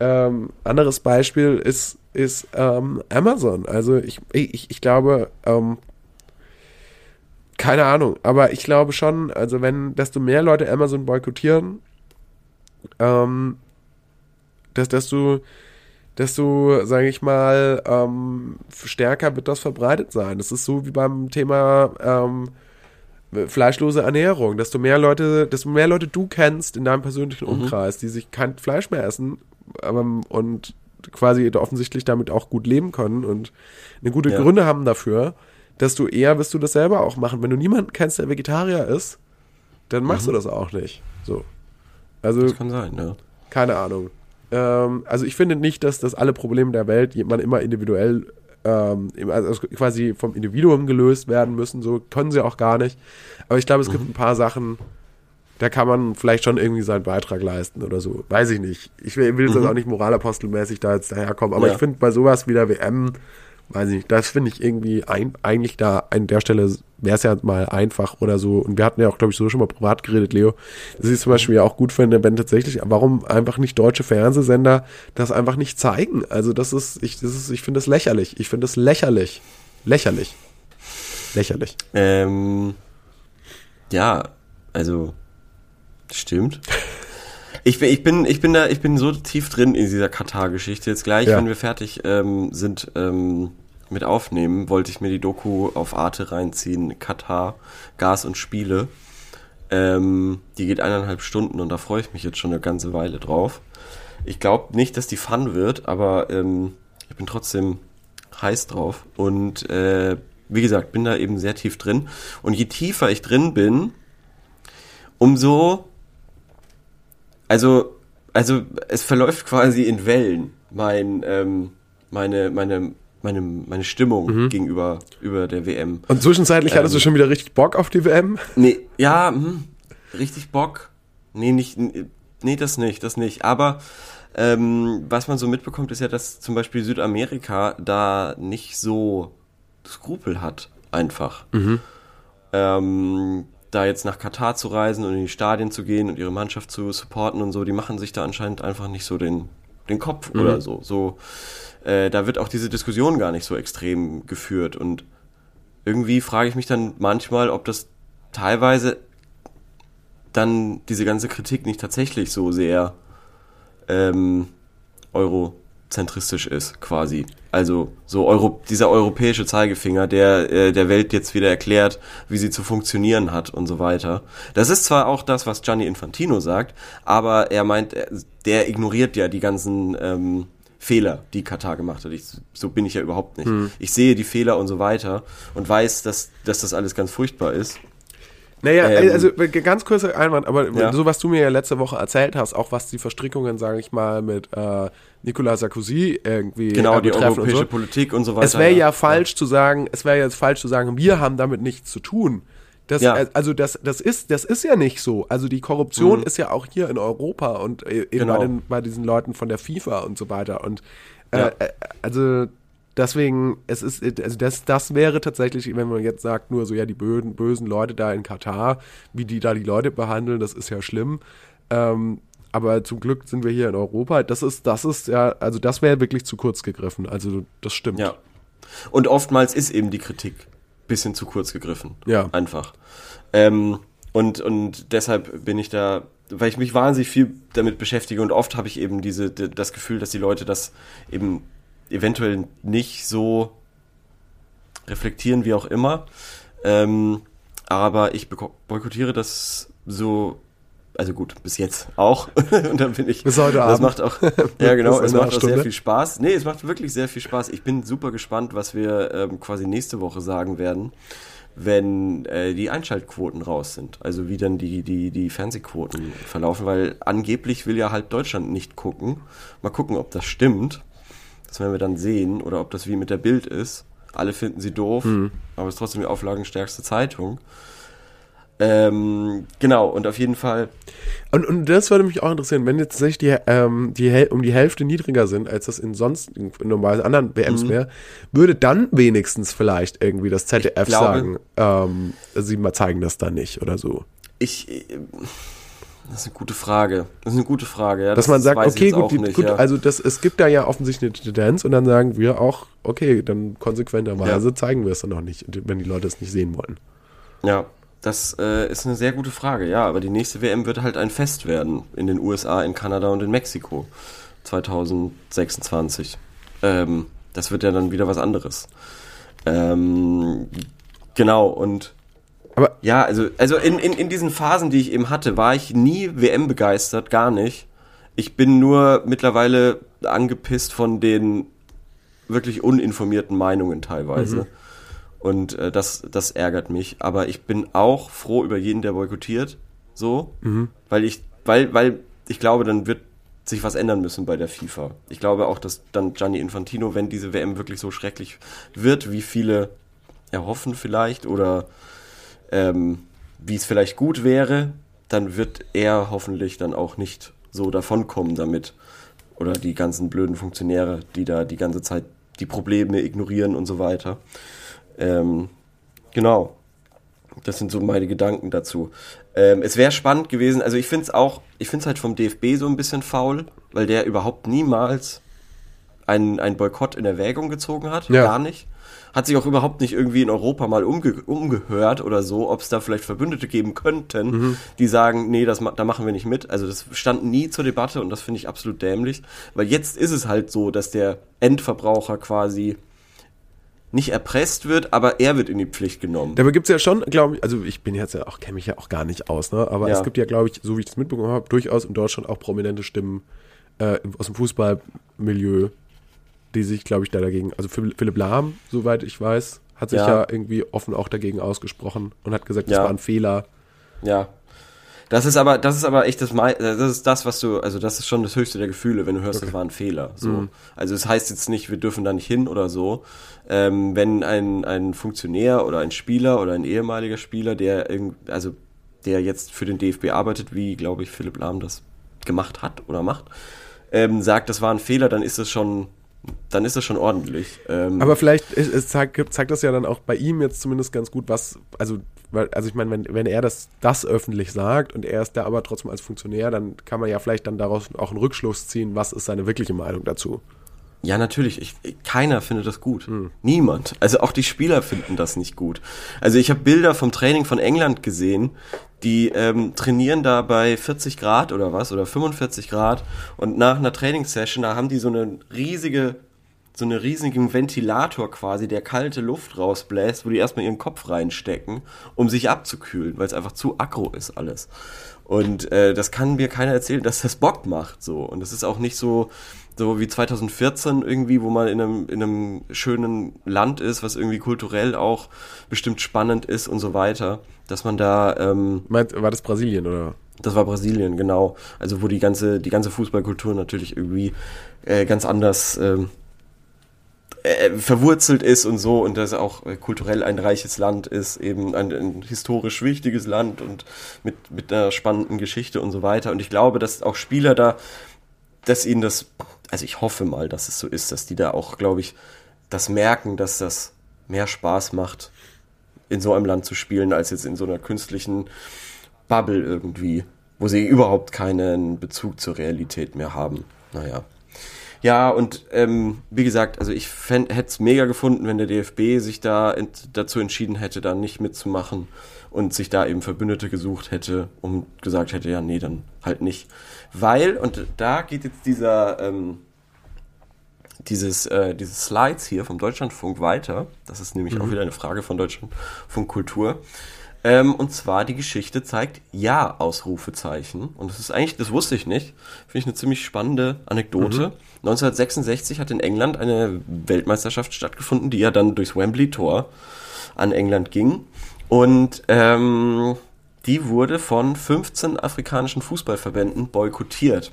ähm, anderes Beispiel ist, ist ähm, Amazon. Also ich, ich, ich glaube, ähm, keine Ahnung, aber ich glaube schon, also wenn, desto mehr Leute Amazon boykottieren, ähm, dass, desto, desto, sage ich mal, ähm, stärker wird das verbreitet sein. Das ist so wie beim Thema ähm, fleischlose Ernährung. Desto mehr Leute, desto mehr Leute du kennst in deinem persönlichen Umkreis, die sich kein Fleisch mehr essen aber, und quasi offensichtlich damit auch gut leben können und eine gute Ja. Gründe haben dafür, desto eher wirst du das selber auch machen. Wenn du niemanden kennst, der Vegetarier ist, dann machst du das auch nicht. So. Also Das kann sein, ja. keine Ahnung. Ähm, also ich finde nicht, dass das alle Probleme der Welt man immer individuell, ähm, also quasi vom Individuum gelöst werden müssen. So können sie auch gar nicht. Aber ich glaube, es gibt ein paar Sachen, da kann man vielleicht schon irgendwie seinen Beitrag leisten oder so. Weiß ich nicht. Ich will, will jetzt auch nicht moralapostelmäßig da jetzt daherkommen. Aber Ja. ich finde bei sowas wie der WM, weiß ich nicht, das finde ich irgendwie ein, eigentlich da an der Stelle wäre es ja mal einfach oder so. Und wir hatten ja auch, glaube ich, so schon mal privat geredet, Leo, dass ich zum Beispiel ja auch gut finde, wenn tatsächlich, warum einfach nicht deutsche Fernsehsender das einfach nicht zeigen? Also das ist, ich, das ist, ich finde das lächerlich. Ich finde das lächerlich. Lächerlich. Lächerlich. Ähm, ja, also stimmt. Ich bin, ich bin, ich bin da, ich bin so tief drin in dieser Katar-Geschichte. Jetzt gleich, Ja. wenn wir fertig ähm, sind ähm, mit Aufnehmen, wollte ich mir die Doku auf Arte reinziehen. Katar, Gas und Spiele. Ähm, die geht eineinhalb Stunden und da freue ich mich jetzt schon eine ganze Weile drauf. Ich glaube nicht, dass die fun wird, aber ähm, ich bin trotzdem heiß drauf. Und äh, wie gesagt, bin da eben sehr tief drin. Und je tiefer ich drin bin, umso also also es verläuft quasi in Wellen mein ähm, meine meine meine meine Stimmung gegenüber über der WM. Und zwischenzeitlich hattest du Ähm. schon wieder richtig Bock auf die WM? Nee, ja, hm, richtig Bock. Nee, nicht nee, das nicht, das nicht, aber ähm, was man so mitbekommt, ist ja, dass zum Beispiel Südamerika da nicht so Skrupel hat, einfach. Ähm, da jetzt nach Katar zu reisen und in die Stadien zu gehen und ihre Mannschaft zu supporten und so, die machen sich da anscheinend einfach nicht so den, den Kopf oder so. So, äh, da wird auch diese Diskussion gar nicht so extrem geführt und irgendwie frage ich mich dann manchmal, ob das teilweise dann diese ganze Kritik nicht tatsächlich so sehr ähm, eurozentristisch ist, quasi. Also so Euro, dieser europäische Zeigefinger, der äh, der Welt jetzt wieder erklärt, wie sie zu funktionieren hat und so weiter. Das ist zwar auch das, was Gianni Infantino sagt, aber er meint, er- der ignoriert ja die ganzen ähm, Fehler, die Katar gemacht hat. Ich, so bin ich ja überhaupt nicht. Ich sehe die Fehler und so weiter und weiß, dass, dass das alles ganz furchtbar ist. Naja, Ähm, also äh, ganz kurzer Einwand, aber Ja. so was du mir ja letzte Woche erzählt hast, auch was die Verstrickungen, sage ich mal, mit äh, Nicolas Sarkozy irgendwie Genau, äh, die betreffen und europäische so. Politik und so weiter. Es wäre ja falsch zu sagen, es wäre jetzt falsch zu sagen, wir haben damit nichts zu tun. Das, Ja. äh, Also das, das ist, das ist ja nicht so. Also die Korruption ist ja auch hier in Europa und äh, eben Genau. bei, den, bei diesen Leuten von der FIFA und so weiter. Und äh, Ja. äh, also deswegen, es ist, also das, das wäre tatsächlich, wenn man jetzt sagt, nur so, ja, die bösen, bösen Leute da in Katar, wie die da die Leute behandeln, das ist ja schlimm. Ähm, aber zum Glück sind wir hier in Europa. Das ist, das ist ja, also das wäre wirklich zu kurz gegriffen. Also das stimmt. Ja. Und oftmals ist eben die Kritik bisschen zu kurz gegriffen. Ja. Einfach. Ähm, und, und deshalb bin ich da, weil ich mich wahnsinnig viel damit beschäftige und oft habe ich eben diese, das Gefühl, dass die Leute das eben eventuell nicht so reflektieren, wie auch immer. Ähm, aber ich boykottiere das so, also gut, bis jetzt auch. und dann bin ich. Bis heute das Abend. macht auch, ja genau, es macht auch sehr viel Spaß. Nee, es macht wirklich sehr viel Spaß. Ich bin super gespannt, was wir ähm, quasi nächste Woche sagen werden, wenn äh, die Einschaltquoten raus sind. Also wie dann die, die, die Fernsehquoten verlaufen, weil angeblich will ja halt Deutschland nicht gucken. Mal gucken, ob das stimmt. Das werden wir dann sehen oder ob das wie mit der Bild ist. Alle finden sie doof, aber es ist trotzdem die auflagenstärkste Zeitung. Ähm, genau, und auf jeden Fall, Und, und das würde mich auch interessieren, wenn jetzt tatsächlich die, ähm, die um die Hälfte niedriger sind, als das in sonst in normalen anderen WMs Mhm. wäre, würde dann wenigstens vielleicht irgendwie das ZDF glaube- sagen, ähm, sie mal zeigen das dann nicht oder so. ich, äh, das ist eine gute Frage. Das ist eine gute Frage, ja. Dass das man sagt, okay, gut, die, nicht, gut ja. also das, es gibt da ja offensichtlich eine Tendenz und dann sagen wir auch, okay, dann konsequenterweise Ja. zeigen wir es dann auch nicht, wenn die Leute es nicht sehen wollen. Ja, das äh, ist eine sehr gute Frage, ja. Aber die nächste WM wird halt ein Fest werden in den USA, in Kanada und in Mexiko 2026. Ähm, das wird ja dann wieder was anderes. Ähm, genau, und Aber ja, also, also in, in, in diesen Phasen, die ich eben hatte, war ich nie WM begeistert, gar nicht. Ich bin nur mittlerweile angepisst von den wirklich uninformierten Meinungen teilweise. Und äh, das, das ärgert mich. Aber ich bin auch froh über jeden, der boykottiert. So. Weil ich, weil, weil ich glaube, dann wird sich was ändern müssen bei der FIFA. Ich glaube auch, dass dann Gianni Infantino, wenn diese WM wirklich so schrecklich wird, wie viele erhoffen vielleicht oder ähm, wie es vielleicht gut wäre, dann wird er hoffentlich dann auch nicht so davonkommen damit. Oder die ganzen blöden Funktionäre, die da die ganze Zeit die Probleme ignorieren und so weiter. Ähm, genau. Das sind so meine Gedanken dazu. Ähm, es wäre spannend gewesen, also ich finde es auch, ich finde es halt vom DFB so ein bisschen faul, weil der überhaupt niemals einen, einen Boykott in Erwägung gezogen hat. Ja. Gar nicht. Hat sich auch überhaupt nicht irgendwie in Europa mal umge umgehört oder so, ob es da vielleicht Verbündete geben könnten, die sagen, nee, das, da machen wir nicht mit. Also das stand nie zur Debatte und das finde ich absolut dämlich. Weil jetzt ist es halt so, dass der Endverbraucher quasi nicht erpresst wird, aber er wird in die Pflicht genommen. Dabei gibt es ja schon, glaube ich, also ich bin jetzt ja auch, kenne mich ja auch gar nicht aus, ne? Aber Ja. es gibt ja, glaube ich, so wie ich das mitbekommen habe, durchaus in Deutschland auch prominente Stimmen äh, aus dem Fußballmilieu, die sich, glaube ich, da dagegen, also Phil- Philipp Lahm, soweit ich weiß, hat sich ja, Ja. irgendwie offen auch dagegen ausgesprochen und hat gesagt, das Ja. war ein Fehler. Ja. Das ist aber, das ist aber echt das, das ist das, was du, also das ist schon das höchste der Gefühle, wenn du hörst, das war ein Fehler. So. Also es heißt jetzt nicht, wir dürfen da nicht hin oder so. Ähm, wenn ein, ein Funktionär oder ein Spieler oder ein ehemaliger Spieler, der irgend, also der jetzt für den DFB arbeitet, wie glaube ich Philipp Lahm das gemacht hat oder macht, ähm, sagt, das war ein Fehler, dann ist es schon, dann ist es schon ordentlich. Ähm, Aber vielleicht es, es zeigt, zeigt das ja dann auch bei ihm jetzt zumindest ganz gut, was, also, weil, also ich meine, wenn, wenn er das, das öffentlich sagt und er ist da aber trotzdem als Funktionär, dann kann man ja vielleicht dann daraus auch einen Rückschluss ziehen, was ist seine wirkliche Meinung dazu. Ja, natürlich. Ich, keiner findet das gut. Niemand. Also auch die Spieler finden das nicht gut. Also ich habe Bilder vom Training von England gesehen, die ähm, trainieren da bei 40 Grad oder was oder 45 Grad und nach einer Trainingssession, da haben die so eine riesige, so einen riesigen Ventilator quasi, der kalte Luft rausbläst, wo die erstmal ihren Kopf reinstecken, um sich abzukühlen, weil es einfach zu aggro ist alles. Und äh, das kann mir keiner erzählen, dass das Bock macht so. Und es ist auch nicht so, so wie 2014 irgendwie, wo man in einem, in einem schönen Land ist, was irgendwie kulturell auch bestimmt spannend ist und so weiter, dass man da, ähm, Meint, war das Brasilien oder? das war Brasilien, genau, also wo die ganze, die ganze Fußballkultur natürlich irgendwie äh, ganz anders ähm, äh, verwurzelt ist und so und das auch äh, kulturell ein reiches Land ist, eben ein, ein historisch wichtiges Land und mit, mit einer spannenden Geschichte und so weiter. Und ich glaube, dass auch Spieler da, dass ihnen das, also ich hoffe mal, dass es so ist, dass die da auch, glaube ich, das merken, dass das mehr Spaß macht, in so einem Land zu spielen, als jetzt in so einer künstlichen Bubble irgendwie, wo sie überhaupt keinen Bezug zur Realität mehr haben. Naja. Ja, und ähm, wie gesagt, also ich hätte es mega gefunden, wenn der DFB sich da ent dazu entschieden hätte, da nicht mitzumachen und sich da eben Verbündete gesucht hätte und gesagt hätte, ja, nee, dann halt nicht. Weil, und da geht jetzt dieser, ähm, dieses, äh, diese Slides hier vom Deutschlandfunk weiter. Das ist nämlich auch wieder eine Frage von Deutschlandfunk Kultur. Ähm, und zwar die Geschichte zeigt Ja, Ausrufezeichen. Und das ist eigentlich, das wusste ich nicht. Finde ich eine ziemlich spannende Anekdote. 1966 hat in England eine Weltmeisterschaft stattgefunden, die ja dann durchs Wembley-Tor an England ging. Und ähm, die wurde von 15 afrikanischen Fußballverbänden boykottiert.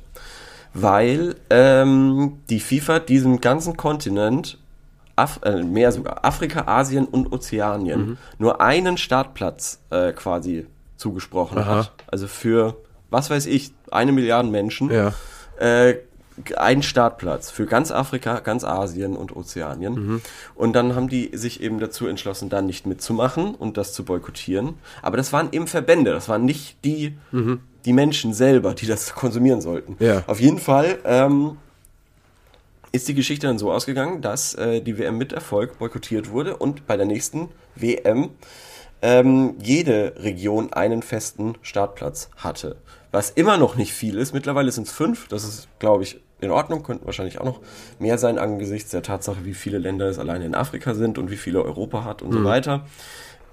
Weil ähm, die FIFA diesem ganzen Kontinent Af äh, mehr sogar, Afrika, Asien und Ozeanien, Mhm. nur einen Startplatz äh, quasi zugesprochen Aha. hat. Also für, was weiß ich, eine Milliarde Menschen, Ja. äh, ein Startplatz für ganz Afrika, ganz Asien und Ozeanien. Mhm. Und dann haben die sich eben dazu entschlossen, da nicht mitzumachen und das zu boykottieren. Aber das waren eben Verbände, das waren nicht die, die Menschen selber, die das konsumieren sollten. Mhm. Ja. Auf jeden Fall ähm, ist die Geschichte dann so ausgegangen, dass äh, die WM mit Erfolg boykottiert wurde und bei der nächsten WM ähm, jede Region einen festen Startplatz hatte. Was immer noch nicht viel ist. Mittlerweile sind es fünf. Das ist, glaube ich, in Ordnung. Könnten wahrscheinlich auch noch mehr sein angesichts der Tatsache, wie viele Länder es alleine in Afrika sind und wie viele Europa hat und so weiter.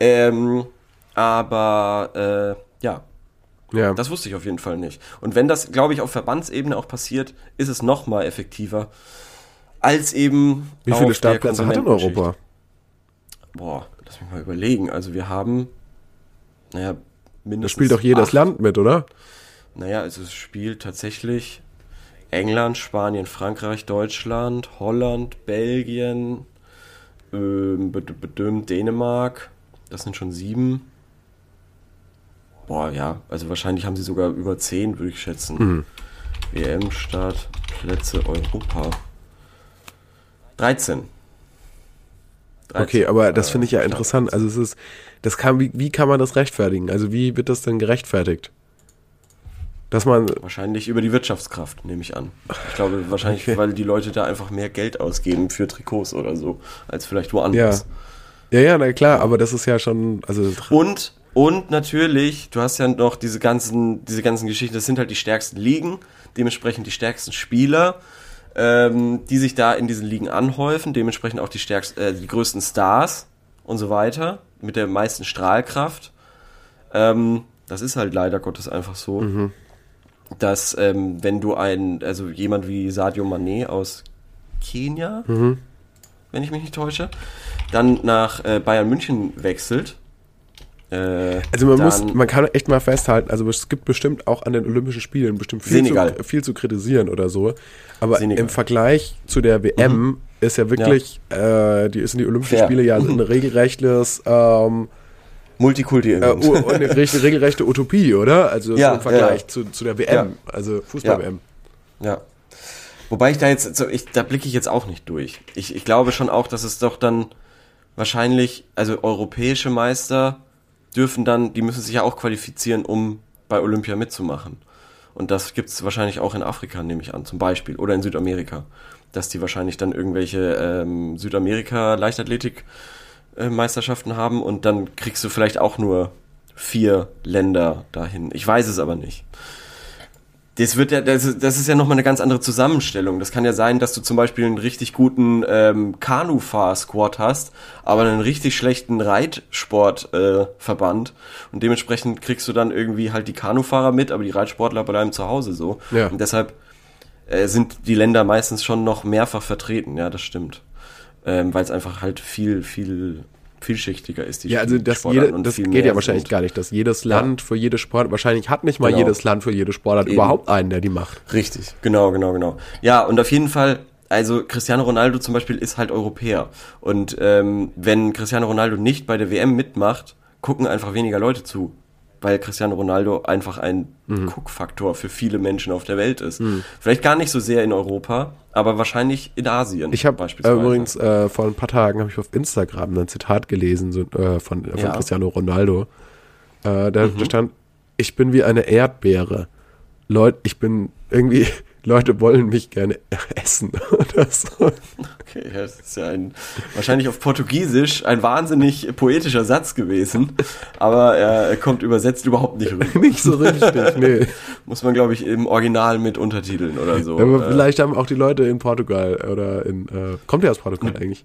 Ähm, aber äh, ja, Ja. das wusste ich auf jeden Fall nicht. Und wenn das, glaube ich, auf Verbandsebene auch passiert, ist es noch mal effektiver als eben. Wie viele Startplätze hat in. Europa? Boah, lass mich mal überlegen. Also wir haben, naja, Da mindestens. spielt doch jedes acht. Land mit, oder? Naja, also es spielt tatsächlich England, Spanien, Frankreich, Deutschland, Holland, Belgien, ähm, Dänemark. Das sind schon sieben. Boah, ja, also wahrscheinlich haben sie sogar über zehn, würde ich schätzen. WM-Start, Plätze Europa. 13. 13. Okay, aber das äh, finde ich ja interessant. Also es ist, das kann, wie, wie kann man das rechtfertigen? Also wie wird das denn gerechtfertigt? Dass man, Wahrscheinlich über die Wirtschaftskraft, nehme ich an. Ich glaube, wahrscheinlich, Okay. weil die Leute da einfach mehr Geld ausgeben für Trikots oder so, als vielleicht ja, woanders. ja, ja, na klar, aber das ist ja schon, also Und, und natürlich, du hast ja noch diese ganzen, diese ganzen Geschichten, das sind halt die stärksten Ligen, dementsprechend die stärksten Spieler, ähm, die sich da in diesen Ligen anhäufen, dementsprechend auch die stärksten, äh, die größten Stars und so weiter, mit der meisten Strahlkraft. Ähm, das ist halt leider Gottes einfach so, dass ähm, wenn du ein, also jemand wie Sadio Mané aus Kenia, wenn ich mich nicht täusche, dann nach äh, Bayern München wechselt. Äh, Also man muss, man kann echt mal festhalten, also es gibt bestimmt auch an den Olympischen Spielen bestimmt viel, zu, viel zu kritisieren oder so. Aber Senegal. Mhm. im Vergleich zu der WM ist ja wirklich, äh, die ist in die Olympischen Fair. Spiele ja ein regelrechtes, ähm, äh, Multikulti-Event. u- eine reg- regelrechte Utopie, oder? Also Ja, so im Vergleich ja. zu, zu der WM, also Fußball-WM. Ja. Wobei ich da jetzt, ich, da blicke ich jetzt auch nicht durch. Ich, ich glaube schon auch, dass es doch dann wahrscheinlich, also europäische Meister dürfen dann, die müssen sich ja auch qualifizieren, um bei Olympia mitzumachen. Und das gibt's wahrscheinlich auch in Afrika, nehme ich an, zum Beispiel. Oder in Südamerika. Dass die wahrscheinlich dann irgendwelche ähm, Südamerika-Leichtathletik äh, Meisterschaften haben und dann kriegst du vielleicht auch nur vier Länder dahin. Ich weiß es aber nicht. Das wird ja, das, ist- das ist ja nochmal eine ganz andere Zusammenstellung. Das kann ja sein, dass du zum Beispiel einen richtig guten ähm, Kanufahr-Squad hast, aber einen richtig schlechten Reitsport-Verband. Äh, und dementsprechend kriegst du dann irgendwie halt die Kanufahrer mit, aber die Reitsportler bleiben zu Hause so. Ja. Und deshalb äh, sind die Länder meistens schon noch mehrfach vertreten. Ja, das stimmt. Ähm, Weil es einfach halt viel, viel vielschichtiger ist. Die Ja, also das, jede, und das geht ja wahrscheinlich sind. gar nicht, dass jedes Land für jede Sport, wahrscheinlich hat nicht mal Genau. jedes Land für jede Sportart Eben. überhaupt einen, der die macht. Richtig, genau, genau, genau. Ja, und auf jeden Fall, also Cristiano Ronaldo zum Beispiel ist halt Europäer. Und ähm, wenn Cristiano Ronaldo nicht bei der WM mitmacht, gucken einfach weniger Leute zu. Weil Cristiano Ronaldo einfach ein Mhm. Guckfaktor für viele Menschen auf der Welt ist. Vielleicht gar nicht so sehr in Europa, aber wahrscheinlich in Asien Ich habe äh, beispielsweise. übrigens äh, vor ein paar Tagen habe ich auf Instagram ein Zitat gelesen so, äh, von, von Ja. Mhm. Cristiano Ronaldo. Äh, da, da stand, ich bin wie eine Erdbeere. Leute, ich bin irgendwie, Leute wollen mich gerne essen. Oder so. Okay, das ist ja ein, wahrscheinlich auf Portugiesisch ein wahnsinnig poetischer Satz gewesen, aber er kommt übersetzt überhaupt nicht rüber. Nicht so richtig, nee. Muss man, glaube ich, im Original mit Untertiteln oder so. Aber äh, vielleicht haben auch die Leute in Portugal oder in, äh, kommt der aus Portugal eigentlich?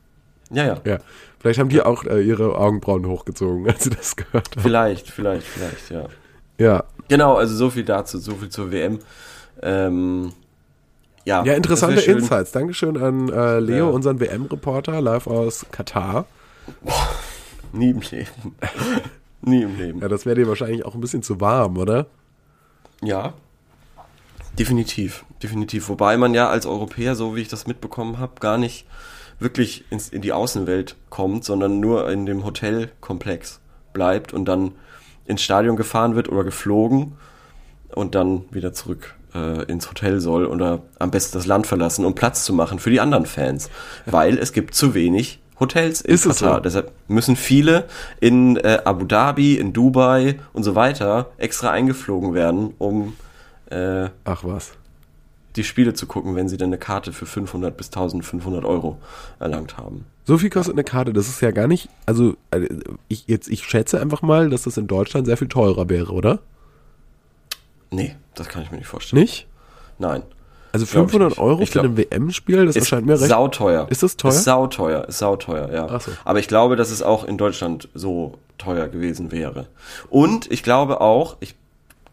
ja, ja. Ja. Vielleicht haben die auch äh, ihre Augenbrauen hochgezogen, als sie das gehört haben. Vielleicht, vielleicht, vielleicht, ja. Ja. Genau, also so viel dazu, so viel zur WM. Ähm, ja, Ja, interessante. Insights. Dankeschön an äh, Leo, Ja. unseren WM-Reporter, live aus Katar. Nie im Leben. Nie im Leben. Ja, das wäre dir wahrscheinlich auch ein bisschen zu warm, oder? Ja. Definitiv, definitiv. Wobei man ja als Europäer, so wie ich das mitbekommen habe, gar nicht wirklich ins, in die Außenwelt kommt, sondern nur in dem Hotelkomplex bleibt und dann ins Stadion gefahren wird oder geflogen und dann wieder zurück äh, ins Hotel soll oder am besten das Land verlassen, um Platz zu machen für die anderen Fans. Weil es gibt zu wenig Hotels in Ist es Katar. so? Deshalb müssen viele in äh, Abu Dhabi, in Dubai und so weiter extra eingeflogen werden, um äh, Ach was. die Spiele zu gucken, wenn sie dann eine Karte für 500 bis 1500 Euro erlangt haben. So viel kostet eine Karte, das ist ja gar nicht, also äh, ich jetzt ich schätze einfach mal, dass das in Deutschland sehr viel teurer wäre, oder? Nee, das kann ich mir nicht vorstellen. Nicht? Nein. Also Glaub ich 500 nicht. Euro Ich für glaub- ein WM-Spiel, das erscheint mir recht. sauteuer. Ist das teuer? Ist sauteuer, ist sauteuer, ja. Ach so. Aber ich glaube, dass es auch in Deutschland so teuer gewesen wäre. Und ich glaube auch, ich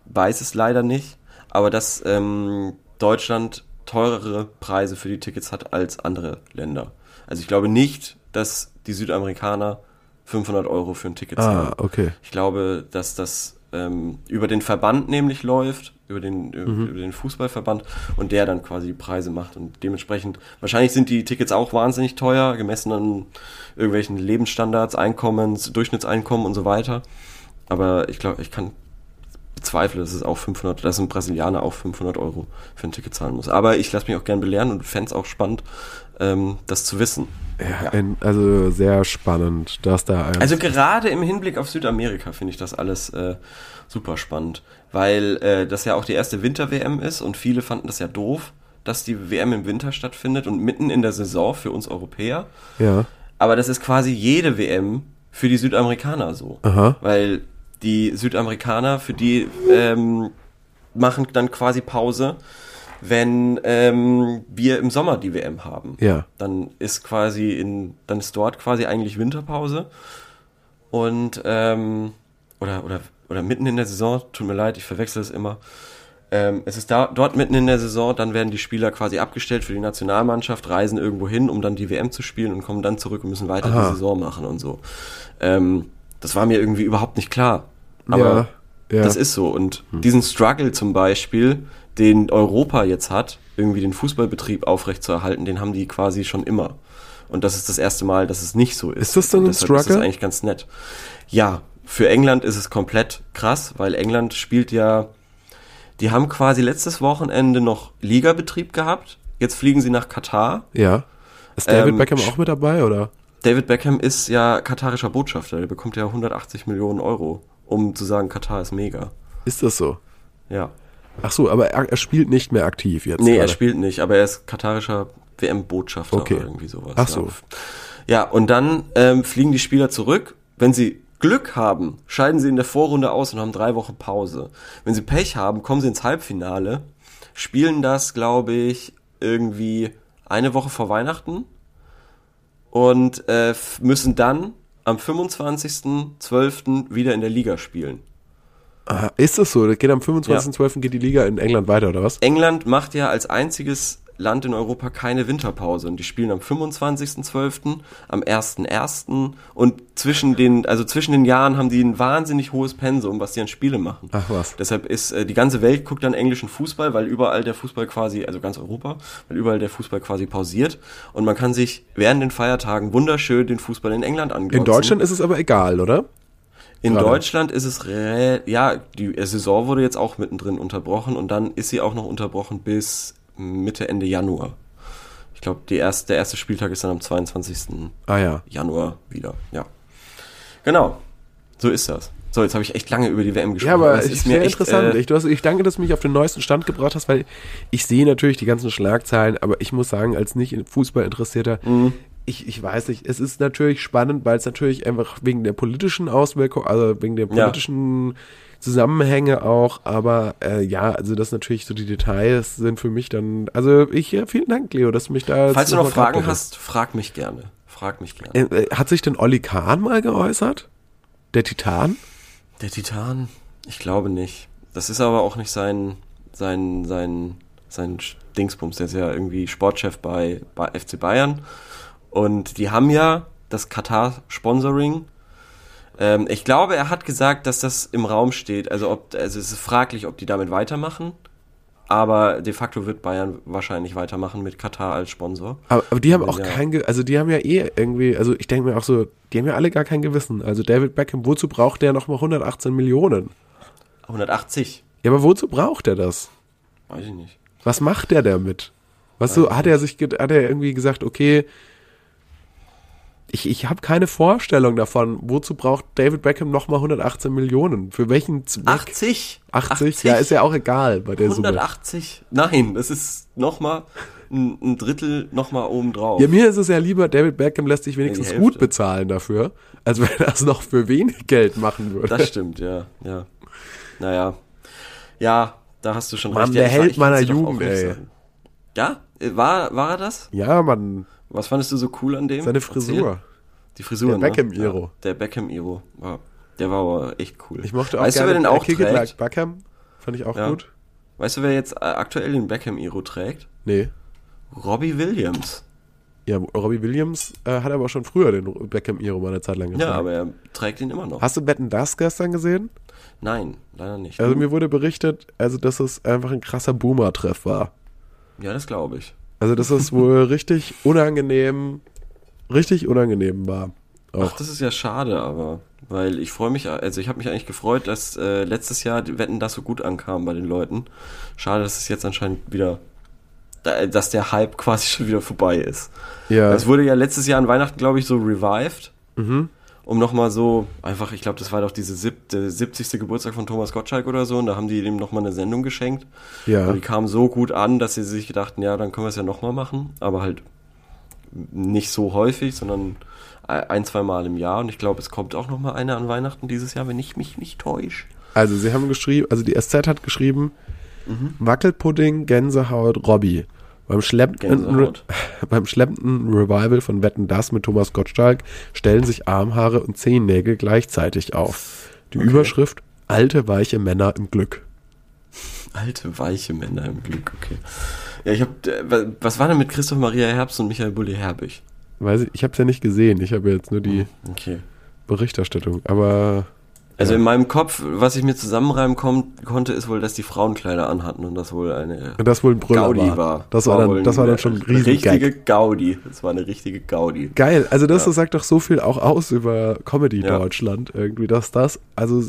weiß es leider nicht, aber dass ähm, Deutschland teurere Preise für die Tickets hat als andere Länder. Also ich glaube nicht, dass die Südamerikaner 500 Euro für ein Ticket zahlen. ah, okay. Ich glaube, dass das ähm, über den Verband nämlich läuft, über den, über, Mhm. über den Fußballverband und der dann quasi die Preise macht und dementsprechend, wahrscheinlich sind die Tickets auch wahnsinnig teuer, gemessen an irgendwelchen Lebensstandards, Einkommens, Durchschnittseinkommen und so weiter. Aber ich glaube, ich kann bezweifle, dass es auch 500, dass ein Brasilianer auch 500 Euro für ein Ticket zahlen muss. Aber ich lasse mich auch gern belehren und fände es auch spannend, ähm, das zu wissen. Ja, Ein, also sehr spannend, dass da Also gerade im Hinblick auf Südamerika finde ich das alles äh, super spannend, weil äh, das ja auch die erste Winter-WM ist und viele fanden das ja doof, dass die WM im Winter stattfindet und mitten in der Saison für uns Europäer. ja. Aber das ist quasi jede WM für die Südamerikaner so. Aha. Weil die Südamerikaner, für die ähm, machen dann quasi Pause, wenn ähm, wir im Sommer die WM haben. Ja. Dann ist quasi in, dann ist dort quasi eigentlich Winterpause. Und ähm, oder, oder, oder mitten in der Saison, tut mir leid, ich verwechsel es immer. Ähm, es ist da, dort mitten in der Saison, dann werden die Spieler quasi abgestellt für die Nationalmannschaft, reisen irgendwo hin, um dann die WM zu spielen und kommen dann zurück und müssen weiter Aha. die Saison machen und so. Ähm, das war mir irgendwie überhaupt nicht klar. Aber ja, ja. das ist so. Und diesen Struggle zum Beispiel, den Europa jetzt hat, irgendwie den Fußballbetrieb aufrechtzuerhalten, den haben die quasi schon immer. Und das ist das erste Mal, dass es nicht so ist. Ist das denn Und ein Ist das Struggle? eigentlich ganz nett. Ja, für England ist es komplett krass, weil England spielt ja, die haben quasi letztes Wochenende noch Ligabetrieb gehabt. Jetzt fliegen sie nach Katar. ja. Ist David Ähm, Beckham auch mit dabei, oder? David Beckham ist ja katarischer Botschafter. Der bekommt ja 180 Millionen Euro, um zu sagen, Katar ist mega. Ist das so? Ja. Ach so, aber er, er spielt nicht mehr aktiv jetzt. Nee, er gerade. spielt nicht, aber er ist katarischer WM-Botschafter Okay. oder irgendwie sowas. Ach so. Ja, ja und dann ähm, fliegen die Spieler zurück. Wenn sie Glück haben, scheiden sie in der Vorrunde aus und haben drei Wochen Pause. Wenn sie Pech haben, kommen sie ins Halbfinale, spielen das, glaube ich, irgendwie eine Woche vor Weihnachten und äh, müssen dann am 25.12. wieder in der Liga spielen. Aha, ist das so? Das geht am 25.12. geht die Liga in England weiter, oder was? England macht ja als einziges Land in Europa keine Winterpause und die spielen am 25.12., am 1.1. und zwischen den, also zwischen den Jahren haben die ein wahnsinnig hohes Pensum, was die an Spiele machen. Ach was. Deshalb ist äh, die ganze Welt guckt dann englischen Fußball, weil überall der Fußball quasi, also ganz Europa, weil überall der Fußball quasi pausiert und man kann sich während den Feiertagen wunderschön den Fußball in England anglotzen. In Deutschland ist es aber egal, oder? In Gerade. Deutschland ist es, ja, die Saison wurde jetzt auch mittendrin unterbrochen und dann ist sie auch noch unterbrochen bis Mitte, Ende Januar. Ich glaube, erste, der erste Spieltag ist dann am 22. Ah ja. Januar wieder, ja. Genau, so ist das. So, jetzt habe ich echt lange über die WM gesprochen. Ja, aber es ist sehr interessant. äh, ich, du hast, ich danke, dass du mich auf den neuesten Stand gebracht hast, weil ich sehe natürlich die ganzen Schlagzeilen, aber ich muss sagen, als nicht in Fußball interessierter, Mhm. Ich, ich weiß nicht, es ist natürlich spannend, weil es natürlich einfach wegen der politischen Auswirkung, also wegen der Ja. politischen Zusammenhänge auch, aber äh, ja, also das natürlich so die Details sind für mich dann, also ich, ja, vielen Dank, Leo, dass du mich da. falls du noch Fragen hast. hast, frag mich gerne. Frag mich gerne. Äh, äh, hat sich denn Olli Kahn mal geäußert? Der Titan? Der Titan? Ich glaube nicht. Das ist aber auch nicht sein, sein, sein, sein Dingsbums. Der ist ja irgendwie Sportchef bei, bei FC Bayern. Und die haben ja das Katar-Sponsoring. Ähm, ich glaube, er hat gesagt, dass das im Raum steht. Also, ob, also es ist fraglich, ob die damit weitermachen. Aber de facto wird Bayern wahrscheinlich weitermachen mit Katar als Sponsor. Aber, aber die haben auch Ja. kein, Ge also die haben ja eh irgendwie, also ich denke mir auch so, die haben ja alle gar kein Gewissen. Also David Beckham, wozu braucht der nochmal 118 Millionen? 180. Ja, aber wozu braucht er das? Weiß ich nicht. Was macht der damit? Was so, hat er sich, hat er irgendwie gesagt, okay, ich, ich habe keine Vorstellung davon, wozu braucht David Beckham nochmal 118 Millionen? Für welchen Zweck? 80? 80? Ja, ist ja auch egal bei der Summe. 180? Nein, das ist nochmal ein, ein Drittel nochmal oben drauf. Ja, mir ist es ja lieber, David Beckham lässt sich wenigstens gut bezahlen dafür, als wenn er das noch für wenig Geld machen würde. Das stimmt, ja, ja. Naja. Ja, da hast du schon Mann, recht. der Ja, Held meiner Jugend, ey. sagen. Ja? War, war er das? Ja, Mann, Was fandest du so cool an dem? seine Erzähl. Frisur. Die Frisur, Der ne? Beckham-Iro. Ja, der Beckham-Iro. Ja, der war aber echt cool. Ich mochte auch weißt gerne du, wer den auch trägt? Like Beckham. Fand ich auch Ja. gut. Weißt du, wer jetzt aktuell den Beckham-Iro trägt? Nee. Robbie Williams. Ja, Robbie Williams äh, hat aber schon früher den Beckham-Iro mal eine Zeit lang getragen. Ja, aber er trägt ihn immer noch. Hast du Betten das gestern gesehen? Nein, leider nicht. Also mir wurde berichtet, also dass es einfach ein krasser Boomer-Treff war. ja, das glaube ich. Also dass es wohl richtig unangenehm, richtig unangenehm war. Ach, Auch. das ist ja schade, aber weil ich freue mich, also ich habe mich eigentlich gefreut, dass äh, letztes Jahr die Wetten das so gut ankam bei den Leuten. Schade, dass es jetzt anscheinend wieder, da- dass der Hype quasi schon wieder vorbei ist. ja. Es wurde ja letztes Jahr an Weihnachten, glaube ich, so revived, mhm. Um nochmal so, einfach, ich glaube, das war doch diese sieb, der 70. Geburtstag von Thomas Gottschalk oder so, und da haben die dem nochmal eine Sendung geschenkt. Ja. Und die kam so gut an, dass sie sich gedachten, ja, dann können wir es ja nochmal machen, aber halt nicht so häufig, sondern ein, zwei Mal im Jahr. Und ich glaube, es kommt auch nochmal eine an Weihnachten dieses Jahr, wenn ich mich nicht täusche. Also sie haben geschrieben, also die SZ hat geschrieben, Mhm. Wackelpudding, Gänsehaut, Robby. Beim schleppenden, beim schleppenden Revival von Wetten Das mit Thomas Gottschalk stellen sich Armhaare und Zehennägel gleichzeitig auf. Die Okay. Überschrift Alte, weiche Männer im Glück. Alte, weiche Männer im Glück, okay. Ja, ich habe, was war denn mit Christoph Maria Herbst und Michael Bulli Herbig? Weiß ich, ich habe es ja nicht gesehen, ich habe jetzt nur die Okay. Berichterstattung, aber Also Ja. in meinem Kopf, was ich mir zusammenreimen kon konnte, ist wohl, dass die Frauenkleider anhatten und das wohl eine das wohl ein Brüller Gaudi war. war. Das war, dann, das war dann schon riesen Richtige Gag. Gaudi. Das war eine richtige Gaudi. Geil, also das Ja. sagt doch so viel auch aus über Comedy Ja. Deutschland irgendwie, dass das, also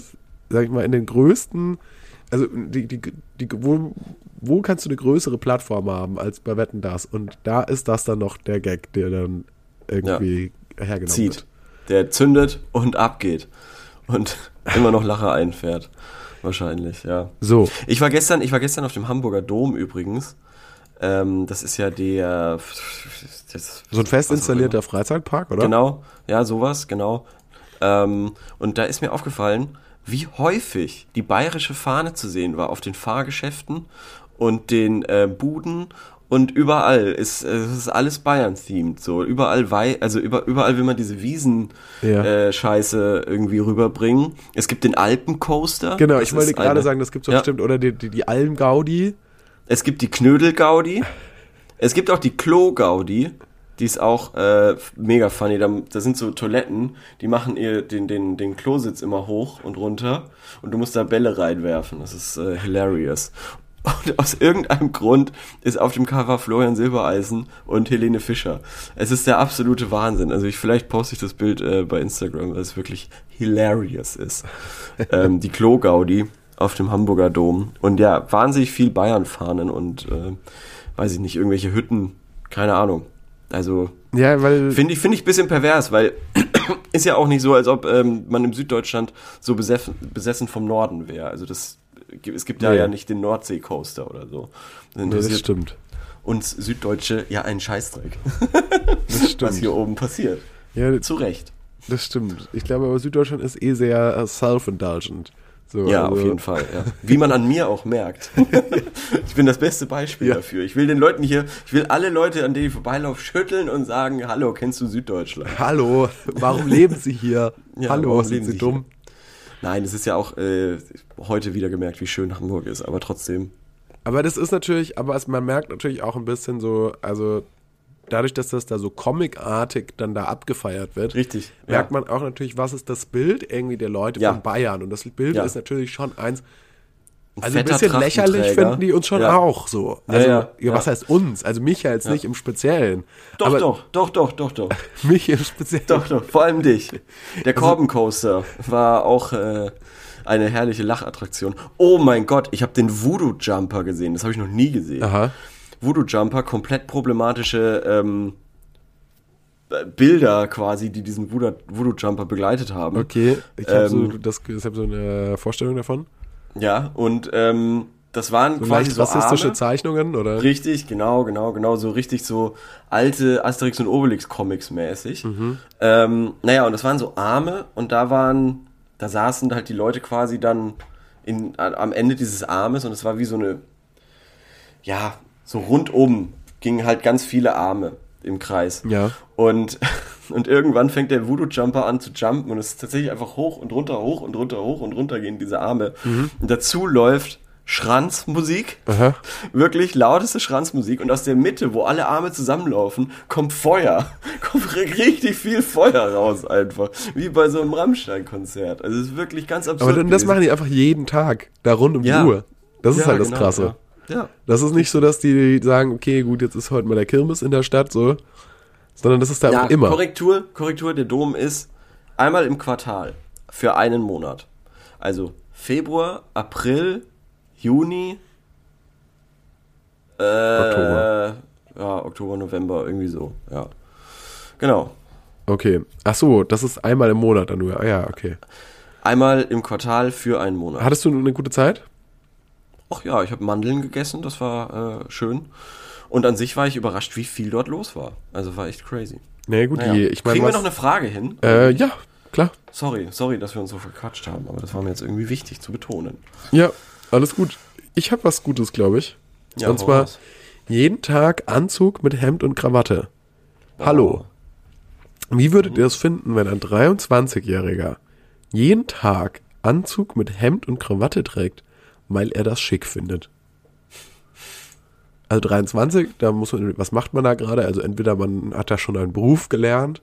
sag ich mal, in den größten, also die, die, die, wo, wo kannst du eine größere Plattform haben als bei Wetten das? Und da ist das dann noch der Gag, der dann irgendwie hergenommen Zieht. wird. Der zündet und abgeht. Und immer noch Lacher einfährt. Wahrscheinlich, ja. So, Ich war gestern, ich war gestern auf dem Hamburger Dom übrigens. Ähm, das ist ja der. Das, so ein fest installierter Freizeitpark, oder? Genau, ja, sowas, genau. Ähm, und da ist mir aufgefallen, wie häufig die bayerische Fahne zu sehen war auf den Fahrgeschäften und den äh, Buden und überall ist es ist alles Bayern-themed so überall wei also über, überall will man diese Wiesen Ja. äh, Scheiße irgendwie rüberbringen es gibt den Alpencoaster Genau, ich wollte gerade eine- sagen, das gibt's Ja. bestimmt, oder die, die, die Alm-Gaudi. es gibt die Knödel-Gaudi. Es gibt auch die Klo-Gaudi. Die ist auch äh, mega funny. Da, da sind so Toiletten, die machen ihr den, den, den Klositz immer hoch und runter. Und du musst da Bälle reinwerfen. Das ist äh, hilarious. Und aus irgendeinem Grund ist auf dem Cover Florian Silbereisen und Helene Fischer. Es ist der absolute Wahnsinn. Also ich vielleicht poste ich das Bild äh, bei Instagram, weil es wirklich hilarious ist. ähm, die Klo-Gaudi auf dem Hamburger Dom. Und ja, wahnsinnig viel Bayern-Fahnen und äh, weiß ich nicht, irgendwelche Hütten, keine Ahnung. Also Ja, weil. Finde ich, finde ich ein bisschen pervers, weil ist ja auch nicht so, als ob ähm, man im Süddeutschland so besessen, besessen vom Norden wäre. Also das, es gibt ja, Nee. ja nicht den Nordsee-Coaster oder so. Das nee, das stimmt. uns Süddeutsche ja einen Scheißdreck, Das was stimmt. hier oben passiert. Ja, Zu Recht. das stimmt. Ich glaube, aber Süddeutschland ist eh sehr äh, self-indulgent. So, Ja, also- auf jeden Fall. Ja. Wie man an mir auch merkt. ich bin das beste Beispiel Ja. dafür. Ich will den Leuten hier, ich will alle Leute, an denen ich vorbeilaufe, schütteln und sagen, hallo, kennst du Süddeutschland? Hallo, warum leben Sie hier? Ja, Hallo, warum sind Sie Sie dumm? Nein, es ist ja auch äh, heute wieder gemerkt, wie schön Hamburg ist, aber trotzdem. Aber das ist natürlich, aber es, man merkt natürlich auch ein bisschen so, also dadurch, dass das da so comicartig dann da abgefeiert wird, Richtig. merkt ja. man auch natürlich, was ist das Bild irgendwie der Leute Ja. von Bayern. Und das Bild Ja. ist natürlich schon eins, Ein also ein bisschen lächerlich finden die uns schon ja. auch so. Also, ja, ja, was heißt uns? Also mich ja jetzt nicht im Speziellen. Doch, aber doch, doch, doch, doch, doch. Mich im Speziellen. Doch, doch, vor allem dich. Der Also Corbin Coaster war auch äh, eine herrliche Lachattraktion. Oh mein Gott, ich habe den Voodoo Jumper gesehen. Das habe ich noch nie gesehen. Aha. Voodoo Jumper, komplett problematische ähm, äh, Bilder quasi, die diesen Voodoo, Voodoo Jumper begleitet haben. Okay, ich habe Ähm, so, das- ich hab so eine Vorstellung davon. Ja, und ähm, das waren So quasi so rassistische Arme. Zeichnungen, oder? Richtig, genau, genau, genau, so richtig so alte Asterix und Obelix Comics mäßig. Ähm, naja, und das waren so Arme und da waren, da saßen halt die Leute quasi dann in, am Ende dieses Armes und es war wie so eine, ja, so rundum gingen halt ganz viele Arme im Kreis. Ja. Und, und irgendwann fängt der Voodoo Jumper an zu jumpen und es ist tatsächlich einfach hoch und runter, hoch und runter, hoch und runter gehen diese Arme. Und dazu läuft Schranzmusik. Aha. Wirklich lauteste Schranzmusik. Und aus der Mitte, wo alle Arme zusammenlaufen, kommt Feuer. Kommt richtig viel Feuer raus einfach. Wie bei so einem Rammstein-Konzert. Also es ist wirklich ganz absurd. Aber dann, das machen die einfach jeden Tag, da rund um Ja. die Uhr. Das ist Ja, halt das genau, Krasse. Ja. ja. Das ist nicht so, dass die sagen, okay, gut, jetzt ist heute mal der Kirmes in der Stadt, so. Sondern das ist da Ja, immer. Korrektur, Korrektur, der Dom ist einmal im Quartal für einen Monat. Also Februar, April, Juni, äh, Oktober. Ja, Oktober, November, irgendwie so, ja. Genau. Okay. Ach so, das ist einmal im Monat dann nur. Ah ja, okay. Einmal im Quartal für einen Monat. Hattest du eine gute Zeit? Ach ja, ich habe Mandeln gegessen, das war äh, schön. Und an sich war ich überrascht, wie viel dort los war. Also war echt crazy. Nee, gut, Naja. die, ich meine, Kriegen wir was, noch eine Frage hin? äh, ja, klar. Sorry, sorry, dass wir uns so verquatscht haben, aber das war mir jetzt irgendwie wichtig zu betonen. Ja, alles gut. Ich habe was Gutes, glaube ich. Ja, Und zwar raus. jeden Tag Anzug mit Hemd und Krawatte. Hallo. Wie würdet ihr es finden, wenn ein 23-Jähriger jeden Tag Anzug mit Hemd und Krawatte trägt, weil er das schick findet? Also 23, da muss man, was macht man da gerade? Also entweder man hat da schon einen Beruf gelernt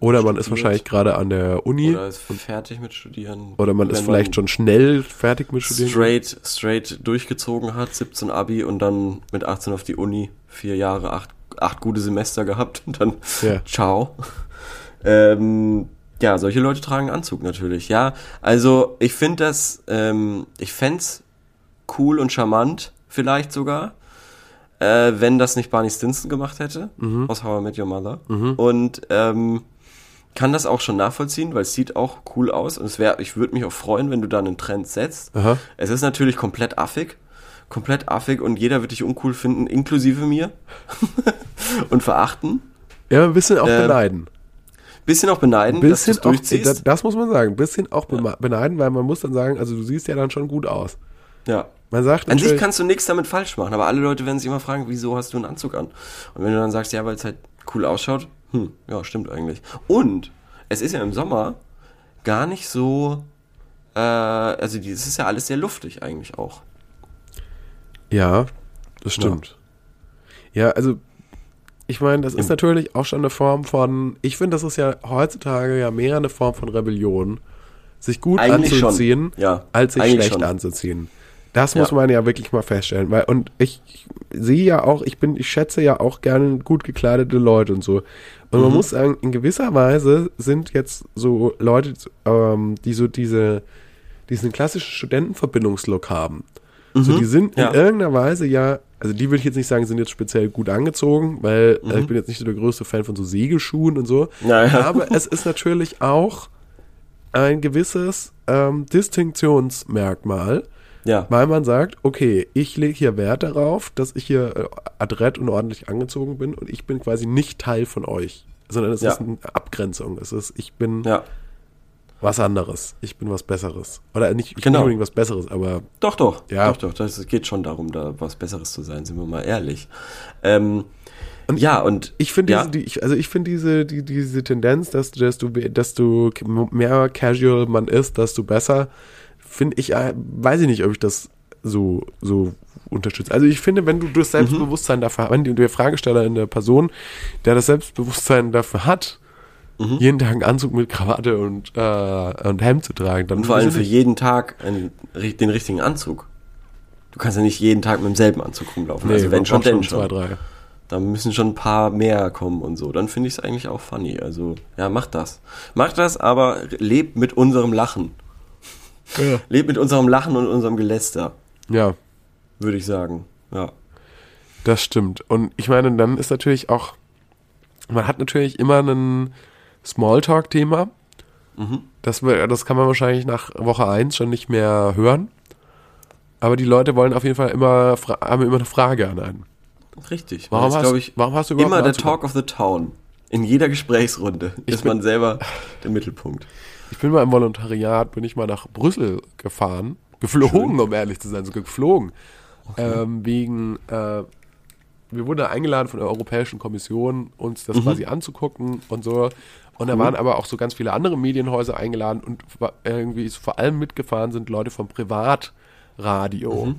oder man ist Studiert. wahrscheinlich gerade an der Uni Oder oder, ist fertig mit Studieren. man ist vielleicht schon schnell fertig mit Studieren. straight, straight durchgezogen hat, 17 Abi und dann mit 18 auf die Uni, vier Jahre, acht, acht gute Semester gehabt und dann Ja. ciao. Ähm, ja, solche Leute tragen Anzug natürlich. Ja, also ich finde das, ähm, ich fänd's cool und charmant, vielleicht sogar, äh, wenn das nicht Barney Stinson gemacht hätte, aus How I Met Your Mother. Und ähm, kann das auch schon nachvollziehen, weil es sieht auch cool aus und es wäre, ich würde mich auch freuen, wenn du da einen Trend setzt. Aha. Es ist natürlich komplett affig, komplett affig und jeder wird dich uncool finden, inklusive mir und verachten. Ja, ein bisschen auch Ähm, beneiden. Bisschen auch beneiden, Ein dass du bisschen es auch, durchziehst. das, das muss man sagen, ein bisschen auch bema- beneiden, weil man muss dann sagen, also du siehst ja dann schon gut aus. ja. Man sagt An sich kannst du nichts damit falsch machen, aber alle Leute werden sich immer fragen, wieso hast du einen Anzug an? Und wenn du dann sagst, ja, weil es halt cool ausschaut, hm, ja, stimmt eigentlich. Und es ist ja im Sommer gar nicht so, äh, also es ist ja alles sehr luftig eigentlich auch. ja, das stimmt. Ja, also ich meine, das ist natürlich auch schon eine Form von, ich finde, das ist ja heutzutage ja mehr eine Form von Rebellion, sich gut Eigentlich anzuziehen, ja, als sich eigentlich schlecht schon. anzuziehen. Das muss Ja. man ja wirklich mal feststellen. Weil, und ich, ich sehe ja auch, ich bin, ich schätze ja auch gerne gut gekleidete Leute und so. Und man muss sagen, in gewisser Weise sind jetzt so Leute, ähm, die so diese, diesen klassischen Studentenverbindungslook haben. So, die sind Ja. in irgendeiner Weise ja, also die würde ich jetzt nicht sagen, sind jetzt speziell gut angezogen, weil äh, ich bin jetzt nicht so der größte Fan von so Segelschuhen und so. Ja, ja. Aber es ist natürlich auch ein gewisses ähm, Distinktionsmerkmal, Ja. weil man sagt, okay, ich lege hier Wert darauf, dass ich hier äh, adrett und ordentlich angezogen bin und ich bin quasi nicht Teil von euch, sondern es Ja. ist eine Abgrenzung. Es ist, ich bin Ja. was anderes, ich bin was Besseres. Oder nicht, ich bin Genau. nicht unbedingt was Besseres, aber Doch, doch. Ja. Doch, doch. Das geht schon darum, da was Besseres zu sein, sind wir mal ehrlich. Ähm, ja, und Ich finde ja, diese, also ich finde diese, die, diese Tendenz, dass du, dass du, dass du mehr casual man ist, desto besser, finde ich, äh, weiß ich nicht, ob ich das so, so unterstütze. Also ich finde, wenn du das Selbstbewusstsein dafür, wenn die- der Fragesteller in der Person, der das Selbstbewusstsein dafür hat, jeden Tag einen Anzug mit Krawatte und, äh, und Hemd zu tragen, dann und vor allem für jeden Tag einen, den richtigen Anzug. Du kannst ja nicht jeden Tag mit demselben Anzug rumlaufen. also wenn schon, denn schon. zwei, drei. Da müssen schon ein paar mehr kommen und so. Dann finde ich es eigentlich auch funny. Also, ja, macht das. Macht das, aber lebt mit unserem Lachen. Ja. Lebt mit unserem Lachen und unserem Geläster, ja. würde ich sagen. Ja. Das stimmt. Und ich meine, dann ist natürlich auch, man hat natürlich immer ein Smalltalk-Thema. Das, wir- das kann man wahrscheinlich nach Woche 1 schon nicht mehr hören. Aber die Leute wollen auf jeden Fall immer, haben immer eine Frage an einen. Richtig. Warum ist, hast- ich, warum hast du überhaupt immer der Talk of the Town? In jeder Gesprächsrunde ist bin- man selber der Mittelpunkt. Ich bin mal im Volontariat, bin ich mal nach Brüssel gefahren. Geflogen, um ehrlich zu sein, sogar geflogen. Ähm, wegen, äh, wir wurden da eingeladen von der Europäischen Kommission, uns das quasi anzugucken und so. Und da waren aber auch so ganz viele andere Medienhäuser eingeladen und irgendwie ist vor allem mitgefahren sind Leute vom Privatradio.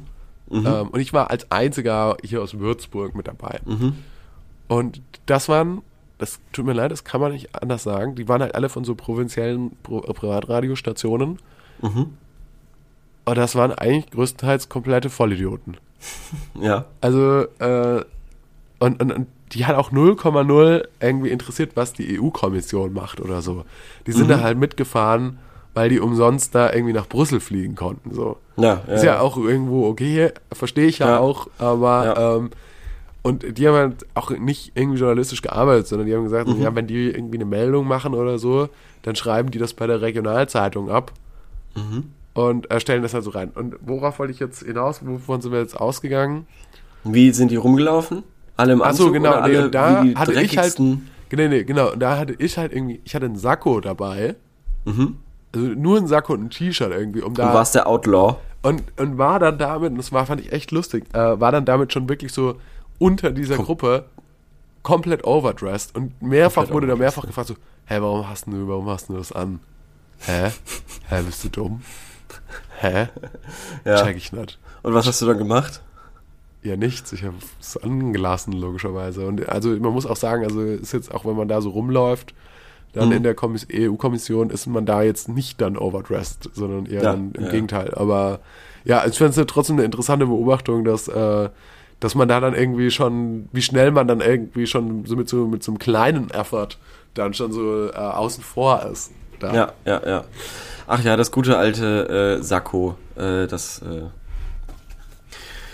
Ähm, und ich war als einziger hier aus Würzburg mit dabei. Und das waren, das tut mir leid, das kann man nicht anders sagen, die waren halt alle von so provinziellen Pro äh, Privatradiostationen. Und das waren eigentlich größtenteils komplette Vollidioten. Ja. Also, äh, und, und, und die hat auch 0,0 irgendwie interessiert, was die EU-Kommission macht oder so. Die sind da halt mitgefahren, weil die umsonst da irgendwie nach Brüssel fliegen konnten. So. Ja, ja, Ist ja auch irgendwo okay, verstehe ich ja, Ja. auch, aber Ja. ähm, und die haben halt auch nicht irgendwie journalistisch gearbeitet, sondern die haben gesagt, Mhm. ja, wenn die irgendwie eine Meldung machen oder so, dann schreiben die das bei der Regionalzeitung ab Mhm. und äh, stellen das halt so rein. Und worauf wollte ich jetzt hinaus? Wovon sind wir jetzt ausgegangen? Wie sind die rumgelaufen? Alle im Ach Anzug so, genau, oder nee, alle und da wie die hatte ich halt, nee, nee, genau, und da hatte ich halt irgendwie, ich hatte einen Sakko dabei, also nur ein Sakko und ein T-Shirt irgendwie, um da Du warst der Outlaw. und, und war dann damit, und das war, fand ich echt lustig, äh, war dann damit schon wirklich so unter dieser Gruppe komplett overdressed und mehrfach wurde da mehrfach gefragt so, hä, warum hast du, warum hast du das an? Hä? Hä, bist du dumm? Hä? Ja. Check ich nicht. Und was hast du dann gemacht? Ja, nichts. Ich habe es angelassen, logischerweise. Und also man muss auch sagen, also ist jetzt auch, wenn man da so rumläuft, dann Mhm. in der Kommis- EU-Kommission ist man da jetzt nicht dann overdressed, sondern eher Ja, dann im ja. Gegenteil. Aber ja, ich finde es trotzdem eine interessante Beobachtung, dass, äh, dass man da dann irgendwie schon, wie schnell man dann irgendwie schon so mit so, mit so einem kleinen Effort dann schon so äh, außen vor ist. Da. Ja, ja, ja. Ach ja, das gute alte äh, Sakko. Äh, das. Äh,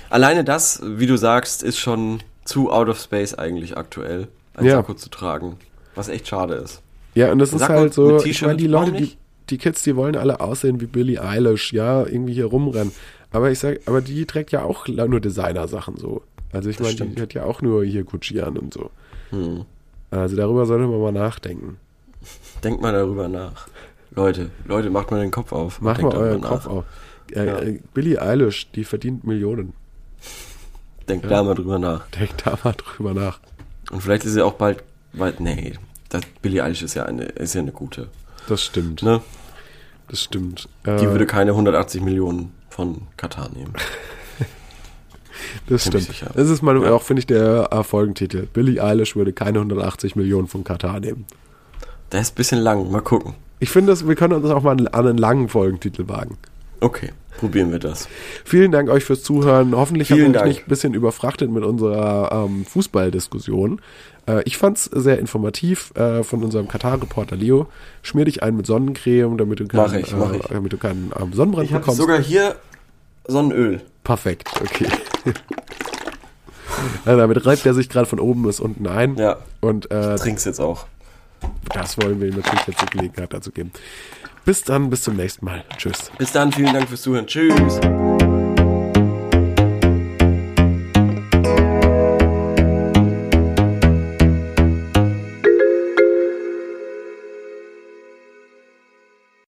alleine das, wie du sagst, ist schon zu out of space eigentlich aktuell, ein Ja. Sakko zu tragen. Was echt schade ist. Ja, und das ist Sakko halt so, ich meine, die Leute, die, die Kids, die wollen alle aussehen wie Billie Eilish, ja, irgendwie hier rumrennen. Aber ich sag, aber die trägt ja auch nur Designer-Sachen so. Also ich meine, die hat ja auch nur hier Gucci an und so. Hm. Also darüber sollte man mal nachdenken. Denkt mal darüber nach. Leute, Leute, macht mal den Kopf auf. Macht mal euren nach. Kopf auf. Äh, Ja. äh, Billie Eilish, die verdient Millionen. Denkt da mal drüber nach. Denkt da mal drüber nach. Und vielleicht ist sie auch bald, bald nee, das Billie Eilish ist ja eine, ist ja eine gute. Das stimmt. Ne? Das stimmt. Die Äh, würde keine 180 Millionen von Katar nehmen. das stimmt. Das ist mal Ja. auch, finde ich, der äh, Folgentitel. Billie Eilish würde keine 180 Millionen von Katar nehmen. Der ist ein bisschen lang, mal gucken. Ich finde, wir können uns auch mal an einen langen Folgentitel wagen. Okay, Probieren wir das. Vielen Dank euch fürs Zuhören. Hoffentlich haben wir euch nicht ein bisschen überfrachtet mit unserer ähm, Fußballdiskussion. Äh, ich fand's sehr informativ äh, von unserem Katar-Reporter Leo. Schmier dich ein mit Sonnencreme, damit du, keinen, Mach ich, mach ich. Äh, damit du keinen ähm, Sonnenbrand Ich habe bekommst. sogar hier Sonnenöl. Perfekt, okay. also damit reibt er sich gerade von oben bis unten ein. Ja. Und äh, Trink's jetzt auch. das wollen wir ihm natürlich jetzt die Gelegenheit dazu geben. Bis dann, bis zum nächsten Mal. Tschüss. Bis dann, vielen Dank fürs Zuhören. Tschüss.